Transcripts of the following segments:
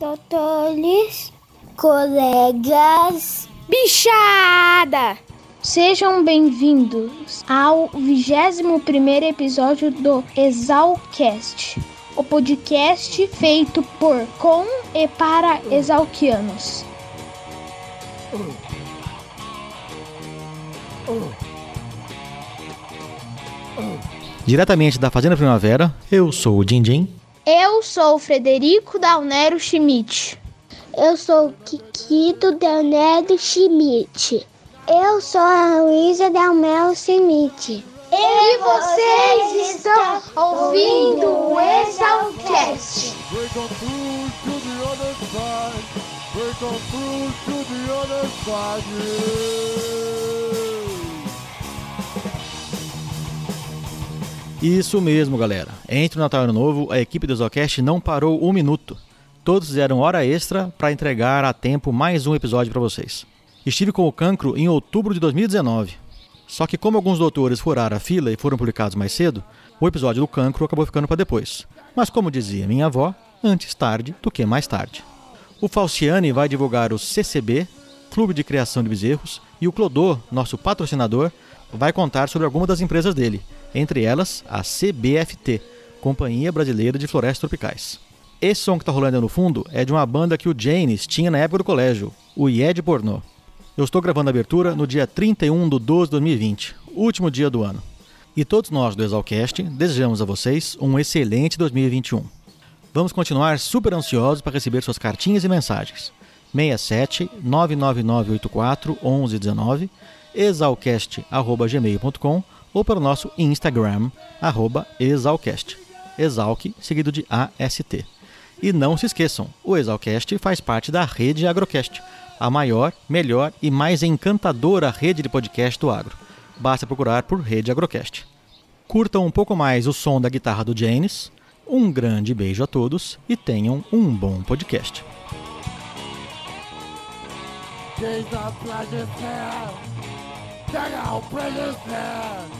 doutores, colegas, bichada! Sejam bem-vindos ao 21 episódio do Exalcast, o podcast feito por, com e para exalquianos. Diretamente da Fazenda Primavera, eu sou o Dindim. Eu sou o Frederico Dalnero Schmidt. Eu sou o Kikito Dalnero Schmidt. Eu sou a Luísa Dalmel Schmidt. E vocês estão ouvindo o Exalcast. Isso mesmo, galera. Entre o Natal e o Novo, a equipe do Exalcast não parou um minuto. Todos fizeram hora extra para entregar a tempo mais um episódio para vocês. Estive com o cancro em outubro de 2019. Só que como alguns doutores furaram a fila e foram publicados mais cedo, o episódio do cancro acabou ficando para depois. Mas como dizia minha avó, antes tarde do que mais tarde. O Falciane vai divulgar o CCB, Clube de Criação de Bezerros, e o Clodô, nosso patrocinador, vai contar sobre algumas das empresas dele, entre elas a CBFT, Companhia Brasileira de Florestas Tropicais. Esse som que está rolando no fundo é de uma banda que o Janis tinha na época do colégio, o IED Pornô. Eu estou gravando a abertura no dia 31 de 12 de 2020, último dia do ano. E todos nós do Exalcast desejamos a vocês um excelente 2021. Vamos continuar super ansiosos para receber suas cartinhas e mensagens. 67 99984 1119 exalcast.gmail.com ou pelo nosso Instagram, exalcast. Exalc, seguido de AST. E não se esqueçam, o Exalcast faz parte da rede Agrocast, a maior, melhor e mais encantadora rede de podcast do agro. Basta procurar por Rede Agrocast. Curtam um pouco mais o som da guitarra do Janis. Um grande beijo a todos e tenham um bom podcast. Precious hand.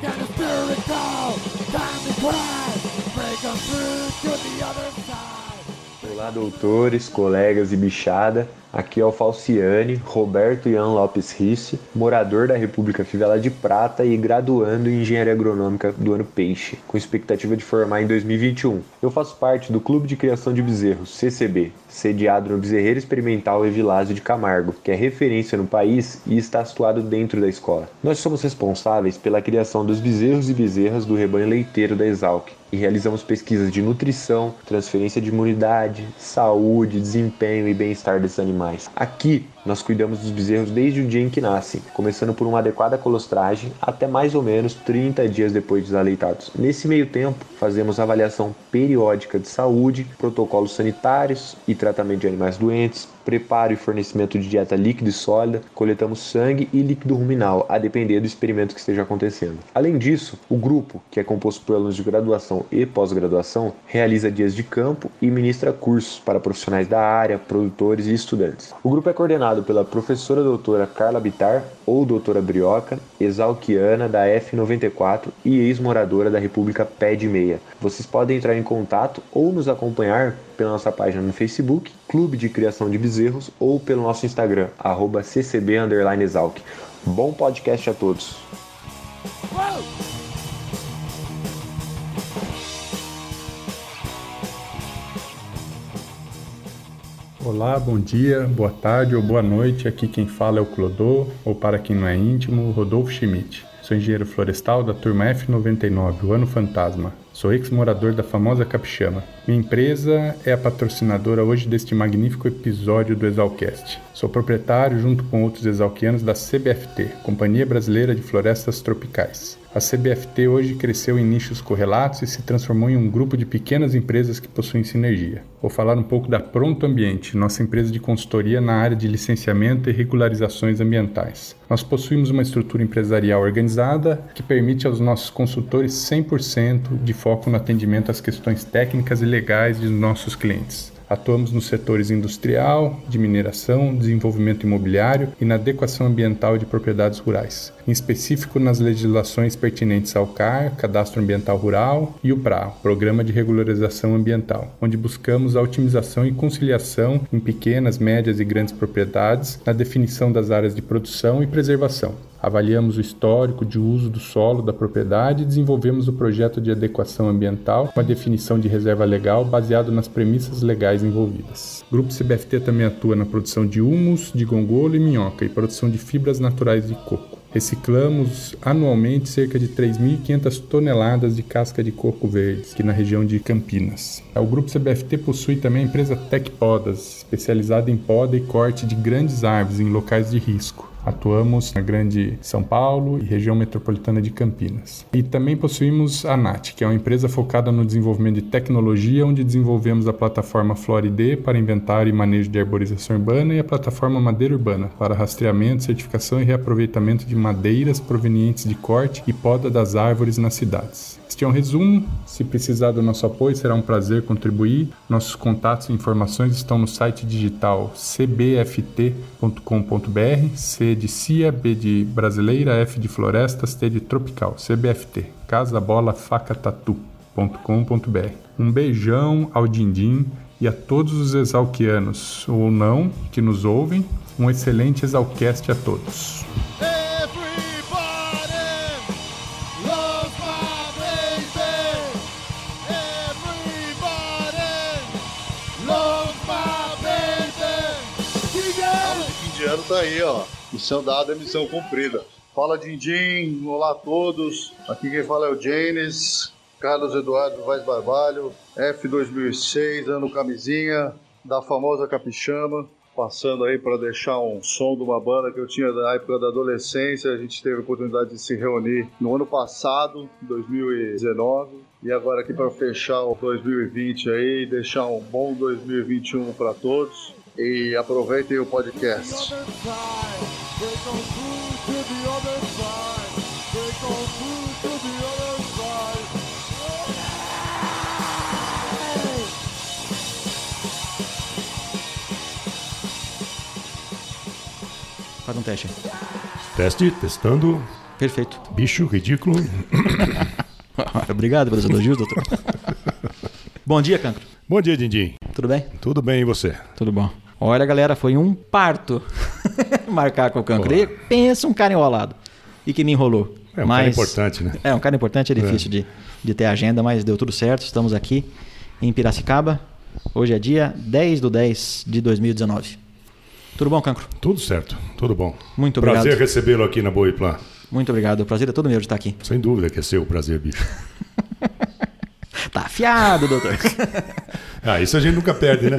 Get the spirit go. Time to cry. Break through to the other side. Olá, doutores, colegas e bichada. Aqui é o Falciane, Roberto Ian Lopes Risse, morador da República Fivela de Prata e graduando em Engenharia Agronômica do ano Peixe, com expectativa de formar em 2021. Eu faço parte do Clube de Criação de Bezerros, CCB, sediado no Bezerreiro Experimental Evilásio de Camargo, que é referência no país e está situado dentro da escola. Nós somos responsáveis pela criação dos bezerros e bezerras do rebanho leiteiro da Exalc, e realizamos pesquisas de nutrição, transferência de imunidade, saúde, desempenho e bem-estar desses animais. Aqui nós cuidamos dos bezerros desde o dia em que nascem, começando por uma adequada colostragem até mais ou menos 30 dias depois de desaleitados. Nesse meio tempo, fazemos avaliação periódica de saúde, protocolos sanitários e tratamento de animais doentes, preparo e fornecimento de dieta líquida e sólida, coletamos sangue e líquido ruminal, a depender do experimento que esteja acontecendo. Além disso, o grupo, que é composto por alunos de graduação e pós-graduação, realiza dias de campo e ministra cursos para profissionais da área, produtores e estudantes. O grupo é coordenado pela professora doutora Carla Bitar, ou doutora Brioca, exalquiana da F94 e ex-moradora da República Pé de Meia. Vocês podem entrar em contato ou nos acompanhar pela nossa página no Facebook, Clube de Criação de Bezerros, ou pelo nosso Instagram, ccb_exalc. Bom podcast a todos! Olá, bom dia, boa tarde ou boa noite. Aqui quem fala é o Clodô, ou para quem não é íntimo, Rodolfo Schmidt. Sou engenheiro florestal da turma F99, o Ano Fantasma. Sou ex-morador da famosa Capixama. Minha empresa é a patrocinadora hoje deste magnífico episódio do Exalcast. Sou proprietário, junto com outros exalquianos, da CBFT, Companhia Brasileira de Florestas Tropicais. A CBFT hoje cresceu em nichos correlatos e se transformou em um grupo de pequenas empresas que possuem sinergia. Vou falar um pouco da Pronto Ambiente, nossa empresa de consultoria na área de licenciamento e regularizações ambientais. Nós possuímos uma estrutura empresarial organizada que permite aos nossos consultores 100% de foco no atendimento às questões técnicas e legais de nossos clientes. Atuamos nos setores industrial, de mineração, desenvolvimento imobiliário e na adequação ambiental de propriedades rurais. Em específico nas legislações pertinentes ao CAR, Cadastro Ambiental Rural, e o PRA, Programa de Regularização Ambiental, onde buscamos a otimização e conciliação em pequenas, médias e grandes propriedades na definição das áreas de produção e preservação. Avaliamos o histórico de uso do solo da propriedade e desenvolvemos o projeto de adequação ambiental com a definição de reserva legal baseado nas premissas legais envolvidas. O Grupo CBFT também atua na produção de humus, de gongolo e minhoca e produção de fibras naturais de coco. Reciclamos anualmente cerca de 3.500 toneladas de casca de coco verdes, aqui na região de Campinas. O grupo CBFT possui também a empresa Tec Podas, especializada em poda e corte de grandes árvores em locais de risco. Atuamos na Grande São Paulo e região metropolitana de Campinas. E também possuímos a NAT, que é uma empresa focada no desenvolvimento de tecnologia, onde desenvolvemos a plataforma Floride para inventário e manejo de arborização urbana e a plataforma Madeira Urbana para rastreamento, certificação e reaproveitamento de madeiras provenientes de corte e poda das árvores nas cidades. Este é um resumo. Se precisar do nosso apoio, será um prazer contribuir. Nossos contatos e informações estão no site digital cbft.com.br, C de Cia, B de Brasileira, F de Florestas, T de Tropical, CBFT, Casa Bola Faca Tatu.com.br. Um beijão ao Dindim e a todos os exalquianos, ou não, que nos ouvem. Um excelente exalcast a todos. Ano tá aí, ó. Missão dada, missão cumprida. Fala Dindim, olá a todos. Aqui quem fala é o Janes, Carlos Eduardo Vaz Barbalho, F2006, ano camisinha, da famosa Capixama. Passando aí para deixar um som de uma banda que eu tinha na época da adolescência. A gente teve a oportunidade de se reunir no ano passado, 2019. E agora aqui para fechar o 2020 aí, deixar um bom 2021 para todos e aproveitem o podcast. Faz um teste. Teste, testando. Perfeito. Bicho ridículo. Obrigado pelos elogios, doutor. Bom dia, Cancro. Bom dia, Dindim. Tudo bem? Tudo bem e você? Tudo bom. Olha, galera, foi um parto marcar com o Cancro. E pensa um cara enrolado. E que me enrolou. É um mas, cara importante, né? É, um cara importante, é difícil de, de ter agenda, mas deu tudo certo. Estamos aqui em Piracicaba. Hoje é dia 10 do 10 de 2019. Tudo bom, Cancro? Tudo certo, tudo bom. Muito obrigado. Prazer recebê-lo aqui na Boiplan. Muito obrigado. O prazer é todo meu de estar aqui. Sem dúvida que é seu o prazer, bicho. Tá afiado, doutor. ah, isso a gente nunca perde, né?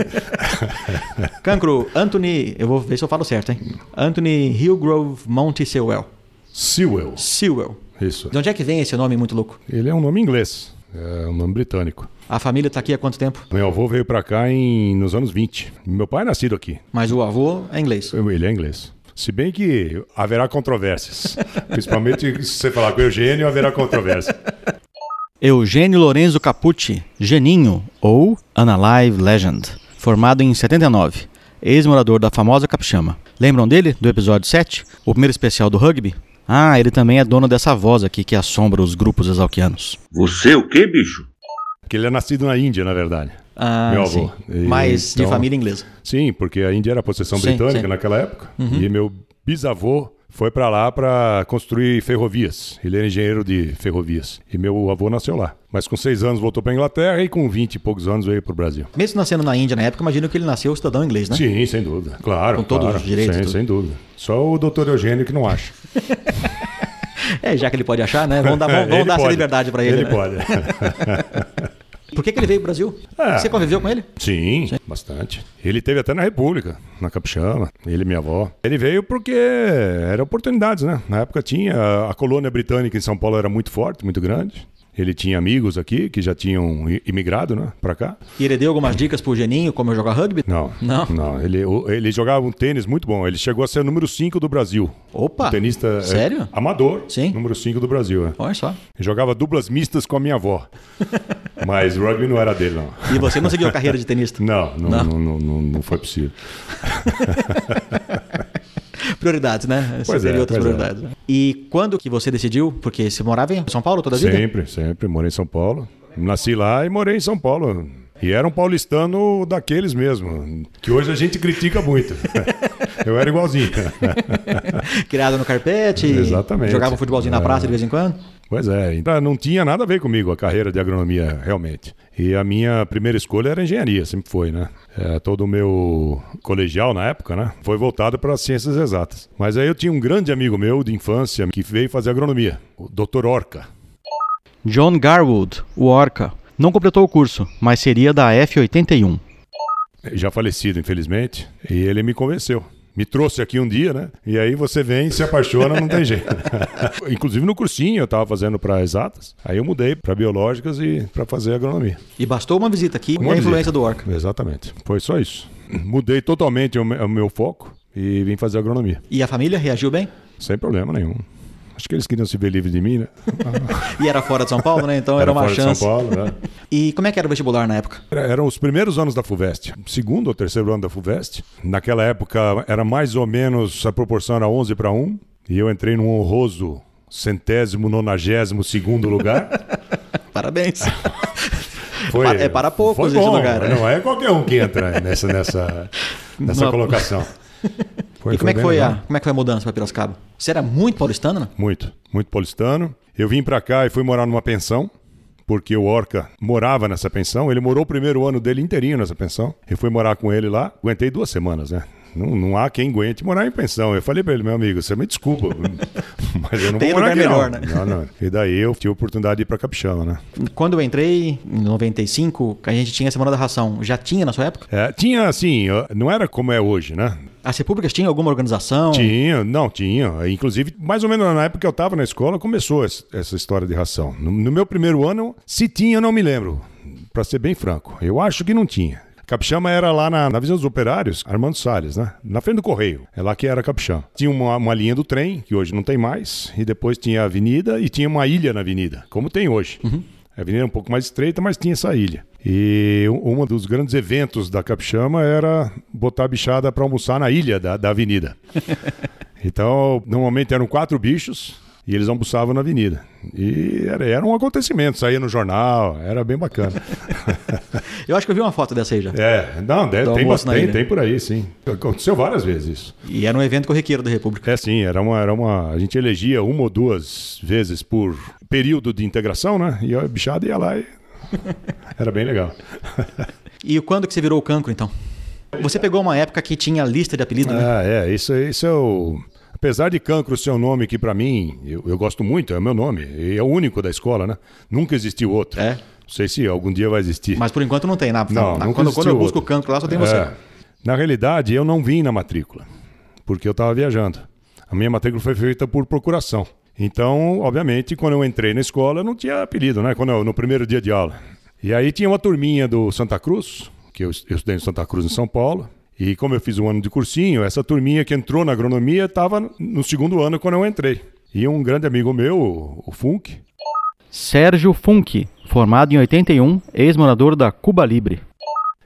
Cancro, Anthony, eu vou ver se eu falo certo, hein? Anthony Hillgrove Monte Sewell. Sewell. Sewell. Isso. De onde é que vem esse nome muito louco? Ele é um nome inglês, é um nome britânico. A família está aqui há quanto tempo? Meu avô veio para cá em, nos anos 20. Meu pai é nascido aqui. Mas o avô é inglês. Ele é inglês. Se bem que haverá controvérsias. Principalmente se você falar com o Eugênio, haverá controvérsia. Eugênio Lorenzo Capucci, Geninho, ou Unalive Legend, formado em 79, ex-morador da famosa Capixama. Lembram dele, do episódio 7, o primeiro especial do rugby? Ah, ele também é dono dessa voz aqui que assombra os grupos exalquianos. Você o que, bicho? Que ele é nascido na Índia, na verdade. Ah, meu avô. sim. Mas de família inglesa. Sim, porque a Índia era possessão Sim, britânica sim. naquela época. E meu bisavô foi para lá para construir ferrovias. Ele era engenheiro de ferrovias. E meu avô nasceu lá. Mas com seis anos voltou para Inglaterra e com vinte e poucos anos veio para o Brasil. Mesmo nascendo na Índia na época, imagino que ele nasceu cidadão inglês, né? Sim, sem dúvida. Claro. Com todos claro. os direitos, Sim, tudo. sem dúvida. Só o doutor Eugênio que não acha. É, já que ele pode achar, né? Vamos dar, vamos, Ele dar essa liberdade para ele. Ele né? pode. Por que, que ele veio pro Brasil? É. Você conviveu com ele? Sim, bastante. Ele teve até na República, na Capixama, ele e minha avó. Ele veio porque eram oportunidades, né? Na época tinha, a colônia britânica em São Paulo era muito forte, muito grande. Ele tinha amigos aqui que já tinham imigrado, né, pra cá. E ele deu algumas dicas pro Geninho como jogar rugby? Não, Não? Ele, o- ele jogava um tênis muito bom. Ele chegou a ser o número 5 do Brasil. Opa! Um tenista é, Sério? amador. Sim. Número 5 do Brasil, é. Olha só. Ele jogava duplas mistas com a minha avó. Mas o rugby não era dele, não. E você não seguiu a carreira de tenista? Não, não, Não? não, não, não, não foi possível. prioridades, né? Você Pois teria é, outras é. prioridades. né? E quando que você decidiu? Porque você morava em São Paulo toda a vida? Sempre, sempre. Morei em São Paulo. Nasci lá e morei em São Paulo. E era um paulistano daqueles mesmo, que hoje a gente critica muito. Eu era igualzinho. Criado no carpete? Exatamente. Jogava um futebolzinho na É. praça de vez em quando? Pois é, então não tinha nada a ver comigo a carreira de agronomia, realmente. E a minha primeira escolha era engenharia, sempre foi, né? É, todo o meu colegial na época, né? Foi voltado para as ciências exatas. Mas aí eu tinha um grande amigo meu de infância que veio fazer agronomia, o Dr. Orca. John Garwood, o Orca. Não completou o curso, mas seria da F81. já falecido, infelizmente, e ele me convenceu. Me trouxe aqui um dia, né? E aí você vem, se apaixona, não tem jeito. Inclusive no cursinho eu estava fazendo para exatas, aí eu mudei para biológicas e para fazer agronomia. E bastou uma visita aqui Uma e a influência do Orca. Exatamente. Foi só isso. Mudei totalmente o me- o meu foco e vim fazer agronomia. E a família reagiu bem? Sem problema nenhum. Acho que eles queriam se ver livre de mim, né? E era fora de São Paulo, né? Então era, uma fora de chance. São Paulo, né? E como é que era o vestibular na época? Era- Eram os primeiros anos da FUVEST, segundo ou terceiro ano da FUVEST. Naquela época era mais ou menos a proporção era 11 para 1 e eu entrei num honroso centésimo, nonagésimo segundo lugar. Parabéns. Foi, é para poucos foi esse lugar, né? Não é qualquer um que entra nessa, nessa, nessa colocação. E como é, que foi a, como é que foi a mudança para Piracicaba? Você era muito paulistano, né? Muito, muito paulistano. Eu vim pra cá e fui morar numa pensão, porque o Orca morava nessa pensão. Ele morou o primeiro ano dele inteirinho nessa pensão. Eu fui morar com ele lá. Aguentei duas semanas, né? Não, não há quem aguente morar em pensão. Eu falei pra ele, meu amigo, você me desculpa, mas eu não Tem vou morar lugar aqui, melhor, não. né? Não, não. E daí eu tive a oportunidade de ir pra Capixaba, né? Quando eu entrei, em 95, a gente tinha a Semana da Ração. Já tinha na sua época? É, tinha assim, não era como é hoje, né? As repúblicas tinham alguma organização? Tinha, não, tinha. Inclusive, mais ou menos na época que eu estava na escola, começou essa história de ração. No, no meu primeiro ano, se tinha, eu não me lembro. Pra ser bem franco. Eu acho que não tinha. Capixama era lá na, na visão dos operários, Armando Salles, né? Na frente do Correio. É lá que era Capixama. Tinha uma, uma linha do trem, que hoje não tem mais, e depois tinha a avenida e tinha uma ilha na avenida, como tem hoje. A avenida era um pouco mais estreita, mas tinha essa ilha. E um um dos grandes eventos da Capixama era botar a bichada para almoçar na ilha da, da avenida. Então, normalmente eram quatro bichos e eles almoçavam na avenida. E era, era um acontecimento, saía no jornal, era bem bacana. Eu acho que eu vi uma foto dessa aí já. É, não, deve- tem, bastante, ilha. tem por aí, sim. Aconteceu várias vezes isso. E era um evento corriqueiro da República. É sim, era uma, era uma. A gente elegia uma ou duas vezes por período de integração, né? E a bichada ia lá e. Era bem legal. E quando que você virou o cancro, então? Você pegou uma época que tinha lista de apelido, né? Ah, é, isso, isso é o. Apesar de cancro ser um nome que pra mim eu, eu gosto muito, é o meu nome, e é o único da escola, né? Nunca existiu outro. É. Não sei se algum dia vai existir. Mas por enquanto não tem. Na, Não, na- quando, quando eu busco o outro. cancro lá, só tem você. É. Na realidade, eu não vim na matrícula, porque eu estava viajando. A minha matrícula foi feita por procuração. Então, obviamente, quando eu entrei na escola, eu não tinha apelido, né? Quando eu- no primeiro dia de aula. E aí tinha uma turminha do Santa Cruz, que eu, eu estudei no Santa Cruz, em São Paulo. E como eu fiz um ano de cursinho, essa turminha que entrou na agronomia estava no segundo ano quando eu entrei. E um grande amigo meu, o- Funk, Sérgio Funk, formado em 81, ex-morador da Cuba Libre.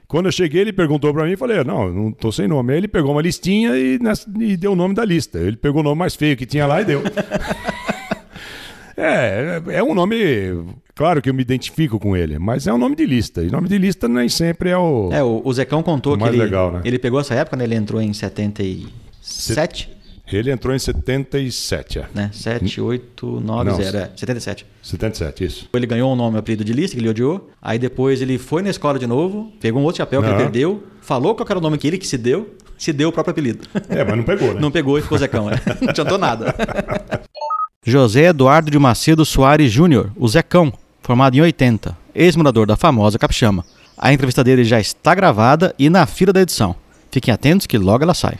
Quando eu cheguei, ele perguntou pra mim e falei, não, não tô sem nome. Aí ele pegou uma listinha e, e deu o nome da lista. Ele pegou o nome mais feio que tinha lá e deu. é, é um nome. Claro que eu me identifico com ele, mas é um nome de lista. E nome de lista nem sempre é o. É, o, o Zecão contou O que ele, legal, né? ele pegou essa época, né? Ele entrou em 77, Ele entrou em 77, é. né? 7, 8, 9, Não. 0, é, 77. 77, isso. Ele ganhou um nome, um apelido de lista, que ele odiou. Aí depois ele foi na escola de novo, pegou um outro chapéu que ele Aham. perdeu, falou qual era o nome que ele que se deu, se deu o próprio apelido. É, mas não pegou, né? Não pegou e ficou Zecão, né? Não adiantou nada. José Eduardo de Macedo Soares Júnior, o Zecão, formado em 80, ex-morador da famosa Capixama. A entrevista dele já está gravada e na fila da edição. Fiquem atentos que logo ela sai.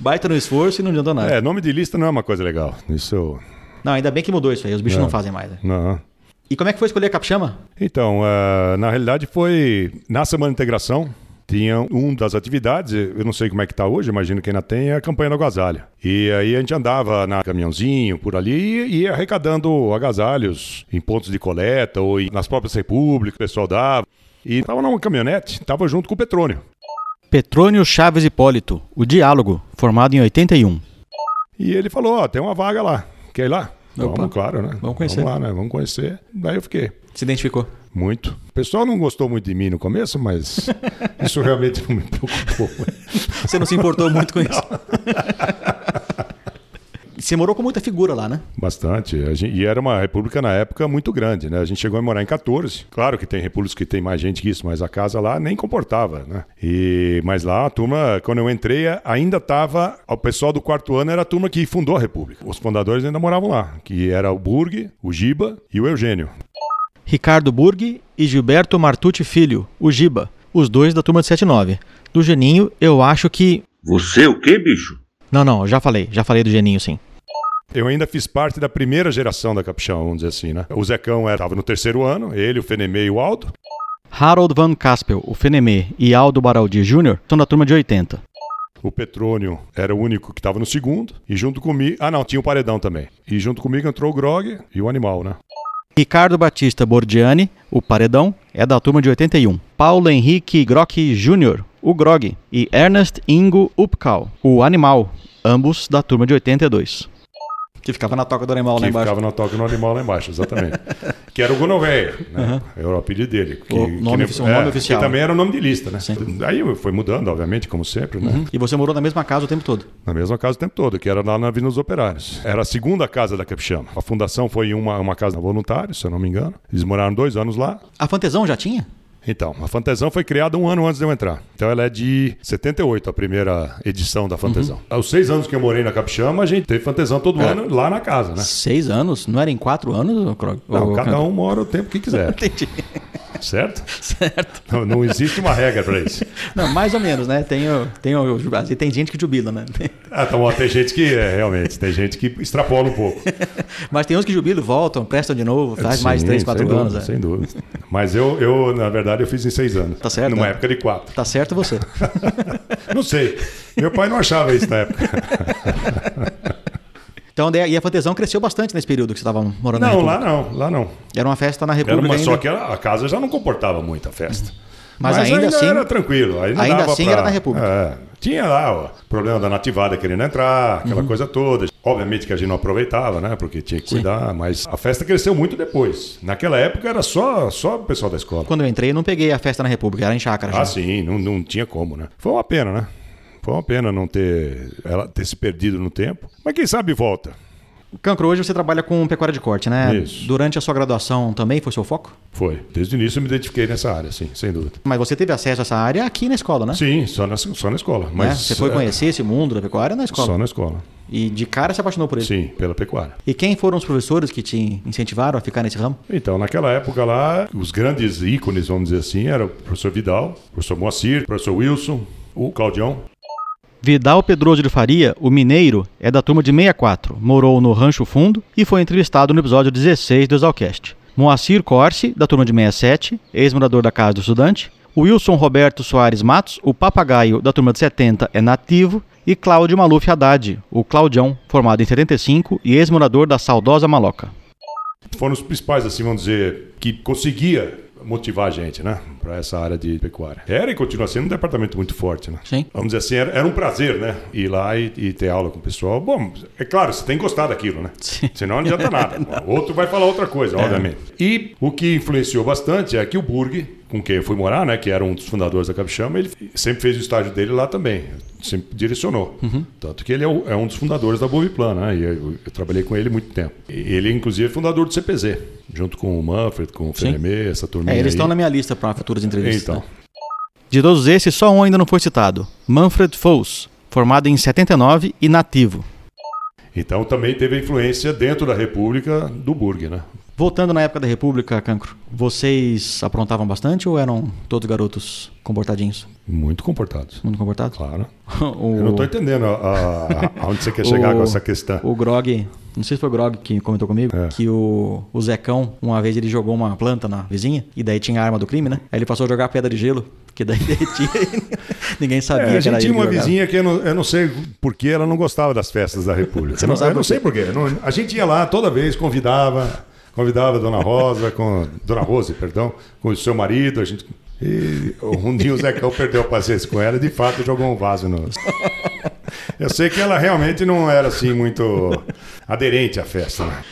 Baita no esforço e não adiantou nada. É, nome de lista não é uma coisa legal. Isso eu. Não, ainda bem que mudou isso aí, os bichos É. não fazem mais. né? Não. E como é que foi escolher a Capixama? Então, ah, na realidade foi na Semana de Integração. Tinha um das atividades, eu não sei como é que está hoje, imagino que ainda tem, é a campanha do agasalho. E aí a gente andava na caminhãozinho por ali e ia arrecadando agasalhos em pontos de coleta ou nas próprias repúblicas, o pessoal dava. E tava numa caminhonete, tava junto com o Petrônio. Petrônio Chaves Hipólito, o Diálogo, formado em 81. E ele falou: Ó, tem uma vaga lá. Quer ir lá? Opa. Vamos, claro, né? Vamos conhecer. Vamos lá, né? Vamos conhecer. Daí eu fiquei. Se identificou. Muito. O pessoal não gostou muito de mim no começo, mas isso realmente não me preocupou. Você não se importou muito com isso. Você morou com muita figura lá, né? Bastante. Gente- e era uma república na época muito grande, né? A gente chegou a morar em 14. Claro que tem repúblicas que tem mais gente que isso, mas a casa lá nem comportava, né? E, mas lá a turma, quando eu entrei, ainda estava. O pessoal do quarto ano era a turma que fundou a república. Os fundadores ainda moravam lá, que era o Burg, o Giba e o Eugênio. Ricardo Burg e Gilberto Martucci Filho, o Giba, os dois da turma de 79. Do Geninho, eu acho que. Você o quê, bicho? Não, não, eu já falei, já falei do Geninho, sim. Eu ainda fiz parte da primeira geração da Capixão, vamos dizer assim, né? O Zecão estava no terceiro ano, ele, o Fenemê e o Aldo. Harold Van Caspel, o Fenemê e Aldo Baraldi Jr. são da turma de 80. O Petrônio era o único que estava no segundo. E junto comigo. Ah, não, tinha o Paredão também. E junto comigo entrou o Grog e o Animal, né? Ricardo Batista Bordiani, o Paredão, é da turma de 81. Paulo Henrique Grock Jr., o Grog. E Ernest Ingo Upkal, o Animal, ambos da turma de 82. Que ficava na toca do animal lá que embaixo. ficava na toca no animal lá embaixo, exatamente. que era o Gonoveia, né? Era o apelido dele. Que, O que nome nem- ofici- o nome oficial. Que também era o nome de lista, né? Sim. Aí foi mudando, obviamente, como sempre, né? E você morou na mesma casa o tempo todo. Na mesma casa o tempo todo, que era lá na Avenida dos Operários. Era a segunda casa da Capixama. A fundação foi uma, uma casa voluntária, se eu não me engano. Eles moraram dois anos lá. A Fantesão já tinha? Então, a Fantesão foi criada um ano antes de eu entrar. Então ela é de 78, a primeira edição da Fantesão. Aos seis anos que eu morei na Capixama, a gente teve Fantesão todo É. ano lá na casa, né? Seis anos? Não era em quatro anos, Krog? Não, Ô, cada um mora o tempo que quiser, Entendi. Certo? Certo. Não, não existe uma regra para isso. Não, mais ou menos, né? Tem, o- tem, o- assim, tem gente que jubila, né? Ah, tá bom, tem gente que, é, realmente, tem gente que extrapola um pouco. Mas tem uns que jubilam, voltam, prestam de novo, faz mais Sim, três, quatro anos. Dúvida, é. Sem dúvida. Mas eu, eu, na verdade, eu fiz em seis anos. Tá certo, Numa né? época de quatro. Tá certo você. Não sei. Meu pai não achava isso na época. Então, e a Fantesão cresceu bastante nesse período que você estava morando Não, República. lá não, lá não. Era uma festa na Era República uma, ainda. só que a, casa já não comportava muito a festa. Mas ainda assim- era tranquilo. Ainda, ainda assim pra- era na República. É, tinha lá o problema da nativada querendo entrar, aquela Uhum. coisa toda. Obviamente que a gente não aproveitava, né? Porque tinha que cuidar, mas a festa cresceu muito depois. Naquela época era só, só o pessoal da escola. Quando eu entrei, eu não peguei a festa na República, era em chácara já. Ah, sim, não, não tinha como, né? Foi uma pena, né? Foi uma pena não ter ela ter se perdido no tempo. Mas quem sabe volta. Cancro, hoje você trabalha com pecuária de corte, né? Isso. Durante a sua graduação também foi seu foco? Foi. Desde o início eu me identifiquei nessa área, sim, sem dúvida. Mas você teve acesso a essa área aqui na escola, né? Sim, só na, só na escola. Né? Mas, Você foi é, conhecer esse mundo da pecuária na escola. Só na escola. E de cara se apaixonou por ele. Sim, pela pecuária. E quem foram os professores que te incentivaram a ficar nesse ramo? Então, naquela época lá, os grandes ícones, vamos dizer assim, eram o professor Vidal, o professor Moacir, o professor Wilson, o Claudião. Vidal Pedroso de Faria, o mineiro, é da turma de 64, morou no Rancho Fundo e foi entrevistado no episódio 16 do Exalcast. Moacir Corse, da turma de 67, ex-morador da Casa do Estudante. Wilson Roberto Soares Matos, o papagaio da turma de 70, é nativo. E Cláudio Maluf Haddad, o Claudião, formado em 75 e ex-morador da saudosa Maloca. Foram os principais, assim, vamos dizer, que conseguia motivar a gente, né? Para essa área de pecuária. Era e continua sendo um departamento muito forte, né? Sim. Vamos dizer assim, era, era um prazer, né? Ir lá e, e ter aula com o pessoal. Bom, é claro, você tem que gostar daquilo, né? Sim. Senão não adianta nada. Outro vai falar outra coisa, obviamente. E o que influenciou bastante é que o Burg, com quem eu fui morar, né? Que era um dos fundadores da Capixama, ele sempre fez o estágio dele lá também. Sempre direcionou. Tanto que ele é, o- é um dos fundadores da Boviplan, né? E eu, eu trabalhei com ele muito tempo. Ele, inclusive, é fundador do CPZ, junto com o Manfred, com o Fenemê, essa turminha É, eles aí. estão na minha lista para futuras entrevistas. Então, né? De todos esses, só um ainda não foi citado: Manfred Fols, formado em 79 e nativo. então também teve influência dentro da República do Burg, né? Voltando na época da República, Cancro, vocês aprontavam bastante ou eram todos garotos comportadinhos? Muito comportados. Muito comportados? Claro. o, Eu não estou entendendo aonde você quer chegar o- com essa questão. O Grog, não sei se foi o Grog que comentou comigo, É. que o, o Zecão, uma vez ele jogou uma planta na vizinha, e daí tinha a arma do crime, né? Aí ele passou a jogar pedra de gelo, que daí derretia ninguém sabia É, a que era gente ele tinha uma jogava. vizinha que eu não, eu não sei por que ela não gostava das festas da República. Você não sabe eu não sei por quê. Não- a gente ia lá toda vez, convidava, convidava a Dona Rosa, com Dona Rose, perdão, com o seu marido, a gente. E um dia o Zecão perdeu a paciência com ela e de fato jogou um vaso no. Eu sei que ela realmente não era assim muito aderente à festa. Né?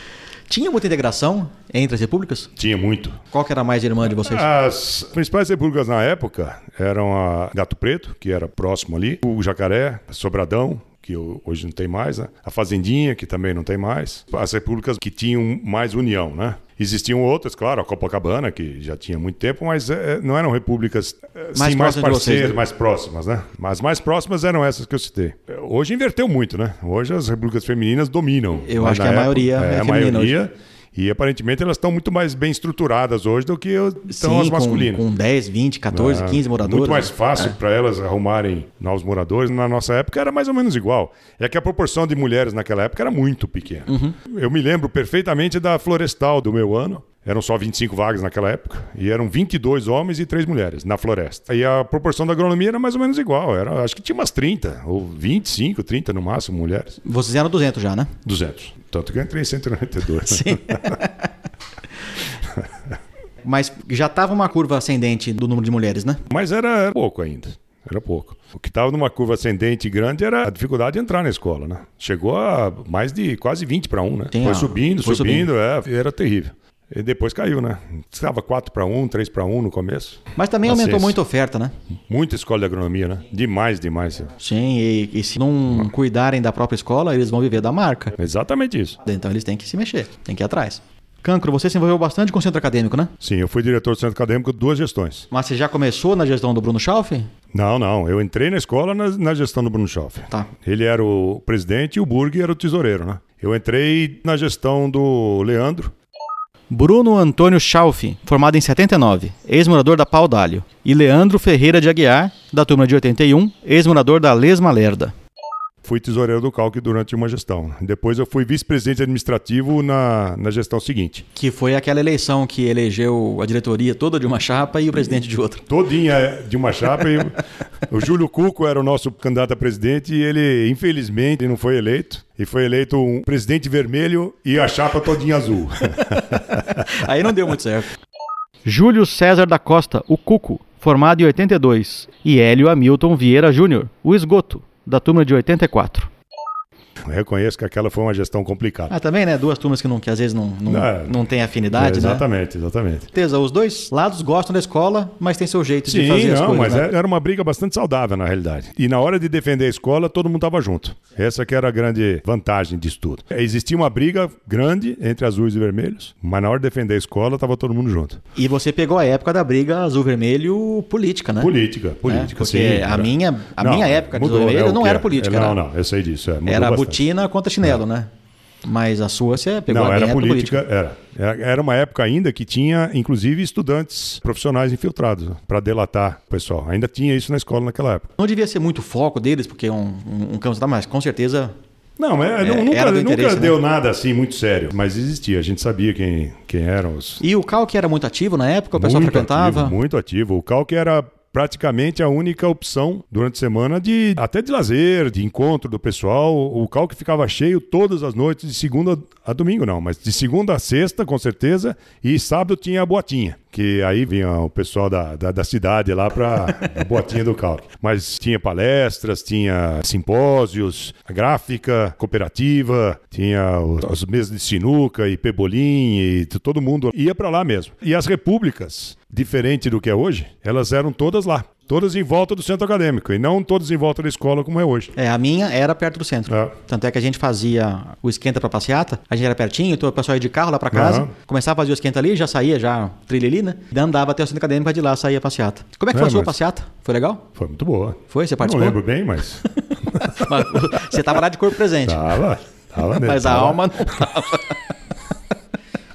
Tinha muita integração entre as repúblicas? Tinha muito. Qual que era a mais irmã de vocês? As principais repúblicas na época eram a Gato Preto, que era próximo ali, o Jacaré, Sobradão, que hoje não tem mais, né? A Fazendinha, que também não tem mais. As repúblicas que tinham mais união, né? Existiam outras, claro, a Copacabana, que já tinha muito tempo, mas é, não eram repúblicas assim, mais, mais parceiras, mais próximas, né? Mas mais próximas eram essas que eu citei. Hoje inverteu muito, né? Hoje as repúblicas femininas dominam. Eu acho que a época, maioria é, é a maioria. Hoje. E aparentemente elas estão muito mais bem estruturadas hoje do que estão as masculinas. Com, com 10, 20, 14, ah, 15 moradores. Muito mais fácil é. para elas arrumarem novos moradores. Na nossa época era mais ou menos igual. É que a proporção de mulheres naquela época era muito pequena. Uhum. Eu me lembro perfeitamente da Florestal do meu ano. Eram só 25 vagas naquela época. E eram 22 homens e 3 mulheres na floresta. E a proporção da agronomia era mais ou menos igual. Era, acho que tinha umas 30, ou 25, 30 no máximo mulheres. Vocês eram 200 já, né? 200. Tanto que eu entrei em 192. Sim. Mas já estava uma curva ascendente do número de mulheres, né? Mas era, pouco ainda. Era pouco. O que estava numa curva ascendente grande era a dificuldade de entrar na escola, né? Chegou a mais de quase 20 para 1, né? Tem, foi subindo, foi subindo, subindo, É, era terrível. E depois caiu, né? Estava 4 para 1, 3 para 1 no começo. Mas também aumentou ciência. muito a oferta, né? Muita escola de agronomia, né? Demais, demais. Sim, e, e se não cuidarem da própria escola, eles vão viver da marca. Exatamente isso. Então eles têm que se mexer, têm que ir atrás. Cancro, você se envolveu bastante com o centro acadêmico, né? Sim, eu fui diretor do centro acadêmico duas gestões. Mas você já começou na gestão do Bruno Schauf? Não, não. Eu entrei na escola na, na gestão do Bruno Schauf. Tá. Ele era o presidente e o Burg era o tesoureiro, né? Eu entrei na gestão do Leandro, Bruno Antônio Schauf, formado em 79, ex-morador da Pau d'Alho, e Leandro Ferreira de Aguiar, da turma de 81, ex-morador da Lesma Lerda. Fui tesoureiro do Calque durante uma gestão. Depois eu fui vice-presidente administrativo na, na gestão seguinte. Que foi aquela eleição que elegeu a diretoria toda de uma chapa e o presidente de outra. Todinha de uma chapa. e o Júlio Cuco era o nosso candidato a presidente e ele, infelizmente, não foi eleito. E foi eleito um presidente vermelho e a chapa todinha azul. Aí não deu muito certo. Júlio César da Costa, o Cuco, formado em 82. E Hélio Hamilton Vieira Júnior, o Esgoto, da turma de 84. reconheço que aquela foi uma gestão complicada. Ah, também, né? Duas turmas que, não, que às vezes não, não, é, não tem afinidade, é, exatamente, né? Exatamente, exatamente. Os dois lados gostam da escola, mas tem seu jeito Sim, de fazer não, as coisas. mas né? era uma briga bastante saudável, na realidade. E na hora de defender a escola, todo mundo estava junto. Essa que era a grande vantagem disso tudo. Existia uma briga grande entre azuis e vermelhos, mas na hora de defender a escola, estava todo mundo junto. E você pegou a época da briga azul-vermelho política, né? Política, política, é, sim. A minha, a não, minha época mudou, de azul-vermelho é não era política. É, não, era, não, eu sei disso. É, era bastante. Botina contra chinelo, é. né? Mas a sua você pegou Não, a era política, política, Era. Era uma época ainda que tinha, inclusive, estudantes profissionais infiltrados para delatar o pessoal. Ainda tinha isso na escola naquela época. Não devia ser muito foco deles, porque é um, um, um campo da mais, com certeza. Não, é, é, nunca, nunca deu né? nada assim muito sério, mas existia. A gente sabia quem, quem eram os. E o Calque era muito ativo na época? O pessoal muito frequentava? Ativo, muito ativo. O Calque era praticamente a única opção durante a semana de até de lazer, de encontro do pessoal. O calque ficava cheio todas as noites, de segunda a domingo não, mas de segunda a sexta, com certeza, e sábado tinha a boatinha que aí vinha o pessoal da, da, da cidade lá para a boatinha do calque. Mas tinha palestras, tinha simpósios, gráfica, cooperativa, tinha os, os mesas de sinuca e pebolim, e todo mundo ia para lá mesmo. E as repúblicas, diferente do que é hoje, elas eram todas lá. Todas em volta do centro acadêmico e não todas em volta da escola como é hoje. É, a minha era perto do centro. É. Tanto é que a gente fazia o esquenta para passeata, a gente era pertinho, então o pessoal ia de carro lá para casa, uhum. começava a fazer o esquenta ali, já saía, já trilha ali, né? E andava até o centro acadêmico de lá saía a passeata. Como é que é, foi a sua passeata? Foi legal? Foi muito boa. Foi? Você participou? Não lembro bem, mas. mas você tava lá de corpo presente. Tava, tava mesmo. Mas tava. a alma não tava.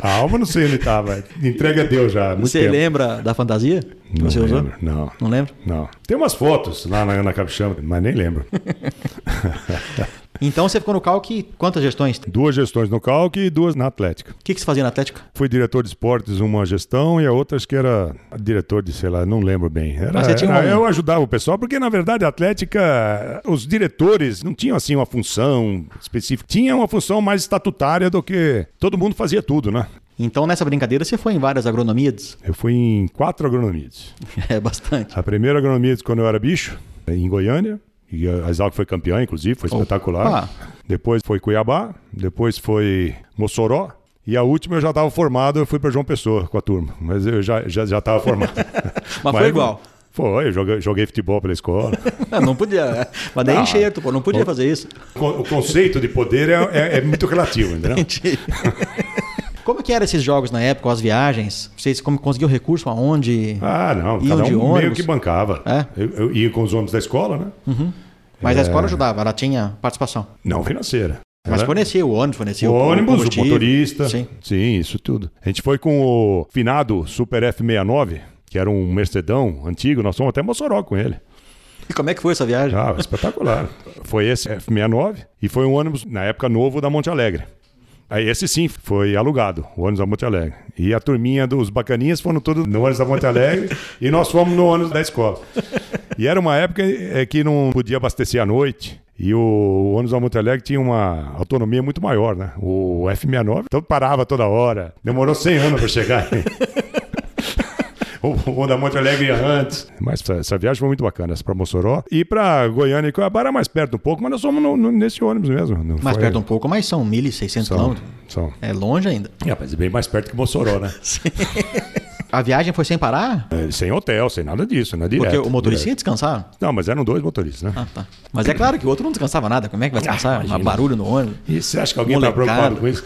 A alma não sei onde estava. Entrega a Deus já. Você tempo. lembra da fantasia que não você lembro, usou? Não. Não lembra? Não. Tem umas fotos lá na, na Capixama, mas nem lembro. Então você ficou no Calque quantas gestões? Duas gestões no Calque e duas na Atlética. O que, que você fazia na Atlética? Fui diretor de esportes uma gestão e a outra acho que era diretor de, sei lá, não lembro bem. Era, Mas você tinha era, Eu ajudava o pessoal, porque na verdade a Atlética, os diretores não tinham assim uma função específica. Tinha uma função mais estatutária do que todo mundo fazia tudo, né? Então, nessa brincadeira, você foi em várias agronomias? Eu fui em quatro agronomias. É bastante. A primeira agronomia quando eu era bicho, em Goiânia. E a Exalc foi campeã, inclusive, foi espetacular. Depois foi Cuiabá, depois foi Mossoró. E a última eu já estava formado, eu fui para João Pessoa com a turma. Mas eu já estava já, já formado. Mas, foi igual. Foi, eu joguei, joguei futebol pela escola. não, podia. Mas daí Não. enxerto, pô, não podia fazer isso. O conceito de poder é, é- é muito relativo, entendeu? Entendi. Como que eram esses jogos na época, as viagens? Vocês como conseguiam recurso aonde? Ah, não, cada um meio ônibus? que bancava. É? Eu, eu ia com os ônibus da escola, né? Mas a escola ajudava, ela tinha participação. Não financeira. Mas fornecia o ônibus, fornecia o o ônibus, o motorista. Sim. Sim, isso tudo. A gente foi com o finado Super F69, que era um Mercedão antigo, nós fomos até Mossoró com ele. E como é que foi essa viagem? Ah, espetacular. foi esse F69 e foi um ônibus, na época, novo da Monte Alegre. Aí esse sim foi alugado, o ônibus da Monte Alegre. E a turminha dos bacaninhas foram todos no ônibus da Monte Alegre e nós fomos no ônibus da escola. E era uma época é, que não podia abastecer à noite. E o ônibus da Monte Alegre tinha uma autonomia muito maior, né? O F69 então parava toda hora. Demorou 100 anos para chegar. O, o da Monte Alegre antes. Mas essa, viagem foi muito bacana, essa pra Mossoró. E pra Goiânia e Cuiabá era mais perto um pouco, mas nós fomos no- no- nesse ônibus mesmo. Não Mais foi- perto um pouco, mas são 1.600 São, quilômetros. são. É longe ainda. É, mas é bem mais perto que Mossoró, né? A viagem foi sem parar? É, sem hotel, sem nada disso, né? Direto. Porque o motorista ia direto. descansar? Não, mas eram dois motoristas, né? Ah, tá. Mas é claro que o outro não descansava nada. Como é que vai descansar? imagina. Um barulho no ônibus. E você acha que alguém está preocupado com isso?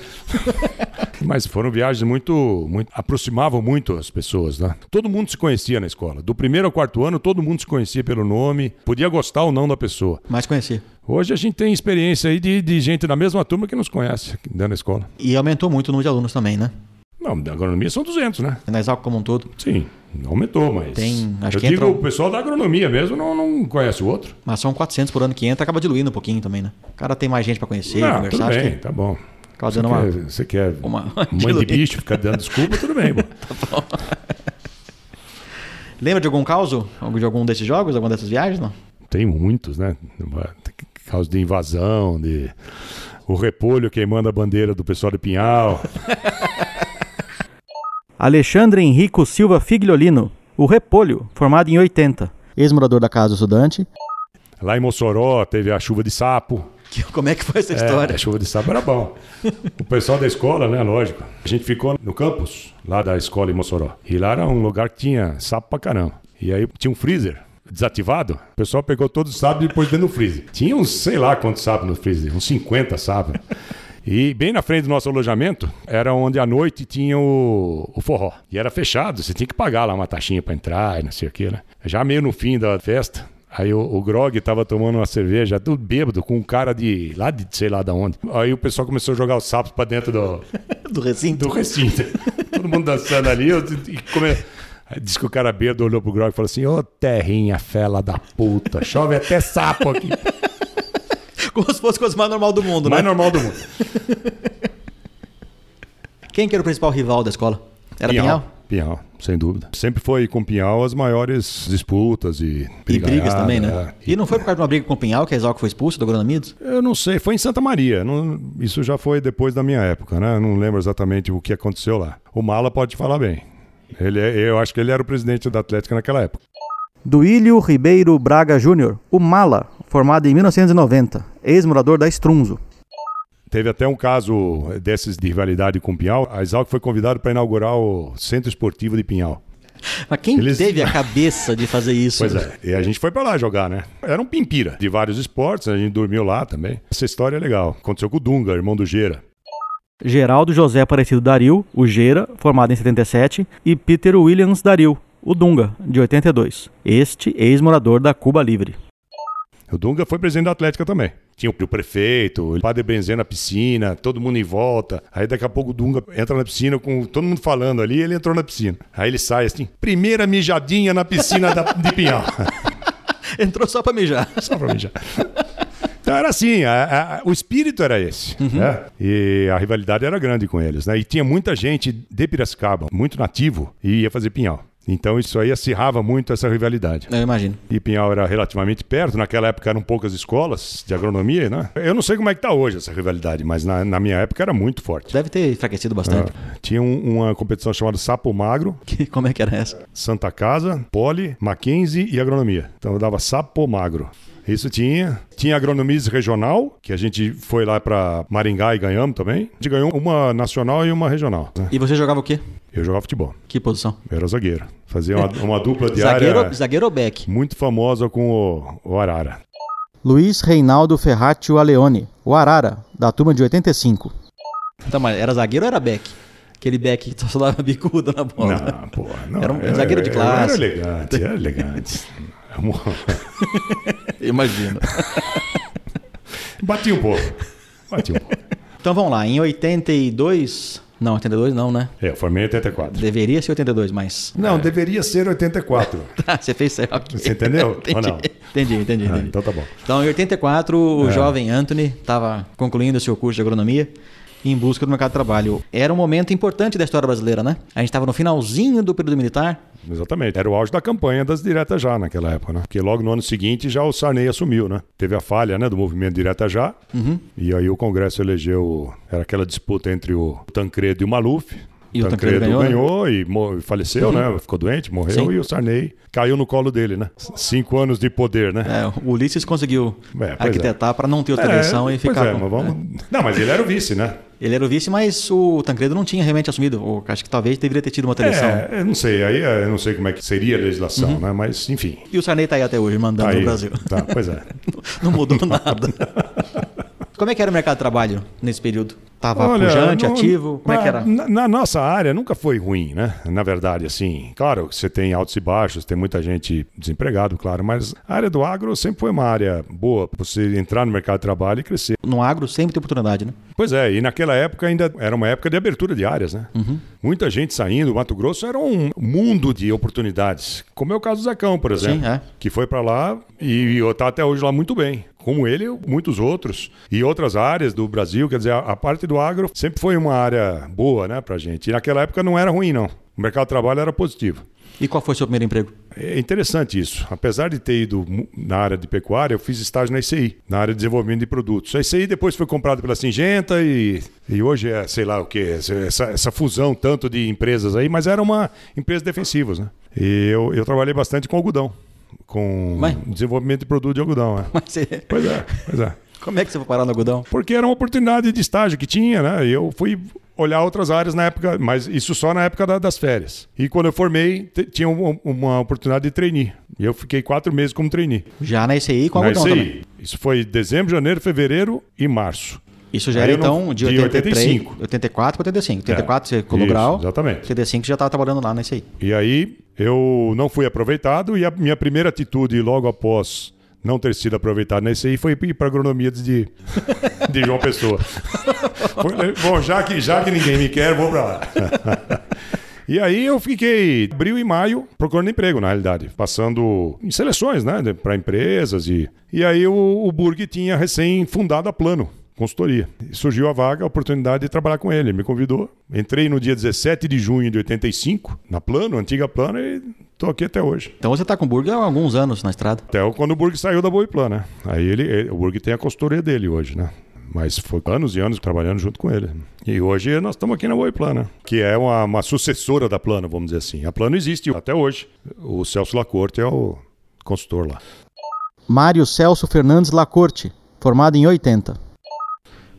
Mas foram viagens muito, muito. aproximavam muito as pessoas, né? Todo mundo se conhecia na escola. Do primeiro ao quarto ano, todo mundo se conhecia pelo nome, podia gostar ou não da pessoa. Mas conhecia. Hoje a gente tem experiência aí de, de gente da mesma turma que nos conhece dentro da escola. E aumentou muito o número de alunos também, né? Não, da agronomia são 200, né? Na Exalc como um todo. Sim, aumentou, mas. Tem- acho eu que digo, entra- o pessoal da agronomia mesmo não, não conhece o outro. Mas são 400 por ano que entra, acaba diluindo um pouquinho também, né? O cara tem mais gente pra conhecer, não, conversar. tudo bem, que tá bom. Você dando uma... quer, você quer uma- mãe de bicho ficar dando desculpa, tudo bem, pô. Lembra de algum caos? De algum desses jogos? Alguma dessas viagens? Não? Tem muitos, né? Causa de invasão, de. O repolho queimando a bandeira do pessoal de Pinhal. Alexandre Henrico Silva Figliolino, o Repolho, formado em 80. Ex-morador da Casa do Estudante. Lá em Mossoró teve a chuva de sapo. Que- Como é que foi essa É, história? a chuva de sapo era bom. O pessoal da escola, né? Lógico. A gente ficou no campus, lá da escola em Mossoró. E lá era um lugar que tinha sapo pra caramba. E aí tinha um freezer desativado. O pessoal pegou todos os sapos e pôs dentro do freezer. Tinha uns, sei lá quantos sapos no freezer, uns 50 sapos. E bem na frente do nosso alojamento era onde à noite tinha o, o forró. E era fechado, você tinha que pagar lá uma taxinha pra entrar e não sei o que, né? Já meio no fim da festa, aí o, o Grog tava tomando uma cerveja, tudo bêbado, com um cara de lá de sei lá da onde. Aí o pessoal começou a jogar os sapos pra dentro do, Do recinto? do recinto. Todo mundo dançando ali. eu- E come... Diz que o cara bêbado olhou pro Grog e falou assim: Ô terrinha, fela da puta, chove até sapo aqui. Como se fosse a coisa mais normal do mundo, Mais né? normal do mundo. Quem que era o principal rival da escola? Era Pinhal? Pinhal, sem dúvida. Sempre foi com Pinhal as maiores disputas e E brigas também, né? brigaiada, E não foi por causa de uma briga com o Pinhal que a Exalc foi expulso do Agronomidos? é. Eu não sei, foi em Santa Maria. não- isso já foi depois da minha época, né? Eu Não lembro exatamente o que aconteceu lá. O Mala pode falar bem. Ele é- eu acho que ele era o presidente da Atlética naquela época. Duílio Ribeiro Braga Júnior, o Mala, formado em 1990, ex-morador da Strunzo. Teve até um caso desses de rivalidade com o Pinhal. A Exalc foi convidado para inaugurar o Centro Esportivo de Pinhal. Mas quem Eles- teve a cabeça de fazer isso? Pois é. E a gente foi para lá jogar, né? Era um pimpira de vários esportes, a gente dormiu lá também. Essa história é legal. Aconteceu com o Dunga, irmão do Gera. Geraldo José Aparecido Daril, o Gera, formado em 77, e Peter Williams Daril, o Dunga, de 82. Este ex-morador da Cuba Livre. O Dunga foi presidente da Atlética também. Tinha o prefeito, o padre Benzê na piscina, todo mundo em volta. Aí daqui a pouco o Dunga entra na piscina com todo mundo falando ali, ele entrou na piscina. Aí ele sai assim, primeira mijadinha na piscina da, de Pinhal. Entrou só pra mijar. Só pra mijar. Então era assim, a- a- o espírito era esse. né? E a rivalidade era grande com eles. Né? E tinha muita gente de Piracicaba, muito nativo, e ia fazer Pinhal. Então isso aí acirrava muito essa rivalidade. Eu imagino. E Pinhal era relativamente perto, naquela época eram poucas escolas de agronomia, né? Eu não sei como é que tá hoje essa rivalidade, mas na, na minha época era muito forte. Deve ter enfraquecido bastante. Ah, Tinha um- uma competição chamada Sapo Magro, Que- Como é que era essa? Santa Casa, Poli, Mackenzie e Agronomia. Então eu dava Sapo Magro. Isso tinha. Tinha agronomia regional, que a gente foi lá pra Maringá e ganhamos também. A gente ganhou uma nacional e uma regional. né? E você jogava o quê? Eu jogava futebol. Que posição? Eu era zagueiro. Fazia uma, uma dupla de Zagueiro, área zagueiro ou back? muito famosa com o, o Arara. Luiz Reinaldo Ferratio Aleone, o Arara, da turma de 85. Então, mas era zagueiro ou era back? Aquele back que só dava bicuda na bola. Não, porra, não. Era um eu- zagueiro de classe. Era elegante, era elegante. Imagina. Bati um pouco. Bati um pouco. então vamos lá, em 82. Não, 82 não, né? É, eu formei em 84. Deveria ser 82, mas. Não, deveria ser 84. Tá, você fez certo. Você entendeu? Ou entendi, não? entendi, entendi. Ah, entendi. então tá bom. Então, em 84, o É. jovem Anthony estava concluindo o seu curso de agronomia em busca do mercado de trabalho. Era um momento importante da história brasileira, né? A gente estava no finalzinho do período militar. Exatamente. Era o auge da campanha das diretas já naquela época, né? Porque logo no ano seguinte já o Sarney assumiu, né? Teve a falha, né, do movimento direta já. Uhum. E aí o Congresso elegeu, era aquela disputa entre o Tancredo e o Maluf. E o Tancredo ganhou, né? ganhou e faleceu, né? Ficou doente, morreu Sim. e o Sarney caiu no colo dele, né? Cinco anos de poder, né? É, o Ulisses conseguiu É, pois arquitetar para não ter outra eleição e pois ficar. é, com- mas vamos... Não, mas ele era o vice, né? Ele era o vice, mas o Tancredo não tinha realmente assumido. Ou acho que talvez deveria ter tido uma outra eleição. É, eu não sei, aí é, eu não sei como é que seria a legislação, né? Mas, enfim. E o Sarney tá aí até hoje, mandando Tá no. Brasil. Tá, pois é. Não mudou nada. Como é que era o mercado de trabalho nesse período? Tava Olha, pujante, não- ativo? Como é que na- era? Na, na nossa área nunca foi ruim, né? Na verdade, assim, claro você tem altos e baixos, tem muita gente desempregado, claro, mas a área do agro sempre foi uma área boa para você entrar no mercado de trabalho e crescer. No agro sempre tem oportunidade, né? Pois é, e naquela época ainda era uma época de abertura de áreas, né? Uhum. Muita gente saindo, o Mato Grosso era um mundo de oportunidades, como é o caso do Zacão, por exemplo, Sim, é. que foi para lá e está até hoje lá muito bem. Como ele, muitos outros. E outras áreas do Brasil, quer dizer, a, a parte do agro sempre foi uma área boa, né, pra gente. E naquela época não era ruim, não. O mercado de trabalho era positivo. E qual foi o seu primeiro emprego? É interessante isso. Apesar de ter ido na área de pecuária, eu fiz estágio na ICI, na área de desenvolvimento de produtos. A ICI depois foi comprada pela Singenta e, e hoje é, sei lá o que, essa, essa fusão tanto de empresas aí, mas era uma empresa defensivas, né? E eu, eu trabalhei bastante com algodão, com Mas- desenvolvimento de produto de algodão. né? Mas Pois é, pois é. Como é que você foi parar no algodão? Porque era uma oportunidade de estágio que tinha, né? E eu fui olhar outras áreas na época, mas isso só na época da- das férias. E quando eu formei, tinha uma, uma oportunidade de trainee. E eu fiquei quatro meses como trainee. Já na ICI com Na ICI. também. Isso foi dezembro, janeiro, fevereiro e março. Isso já Aí era então de de 83, 85. 84 para 85. 84 você colou Isso, grau. exatamente. 85 você já estava trabalhando lá na ICI. E aí eu não fui aproveitado e a minha primeira atitude logo após não ter sido aproveitado na ICI foi ir para agronomia de, de João Pessoa. Foi- bom, já que, já que ninguém me quer, vou para lá. E aí eu fiquei abril e maio procurando emprego, na realidade, passando em seleções, né, para empresas e e aí o, o Burg tinha recém fundado a Plano consultoria. E surgiu a vaga, a oportunidade de trabalhar com ele. Ele me convidou. Entrei no dia 17 de junho de 85, na Plano, antiga Plano, e tô aqui até hoje. Então você está com o Burger há alguns anos na estrada. Até quando o Burg saiu da Boiplan, né? Aí ele, ele- o Burg tem a consultoria dele hoje, né? Mas foi anos e anos trabalhando junto com ele. E hoje nós estamos aqui na Boiplan, né? Que é uma, uma sucessora da Plano, vamos dizer assim. A Plano existe até hoje. O Celso Lacorte é o consultor lá. Mário Celso Fernandes Lacorte, formado em 80.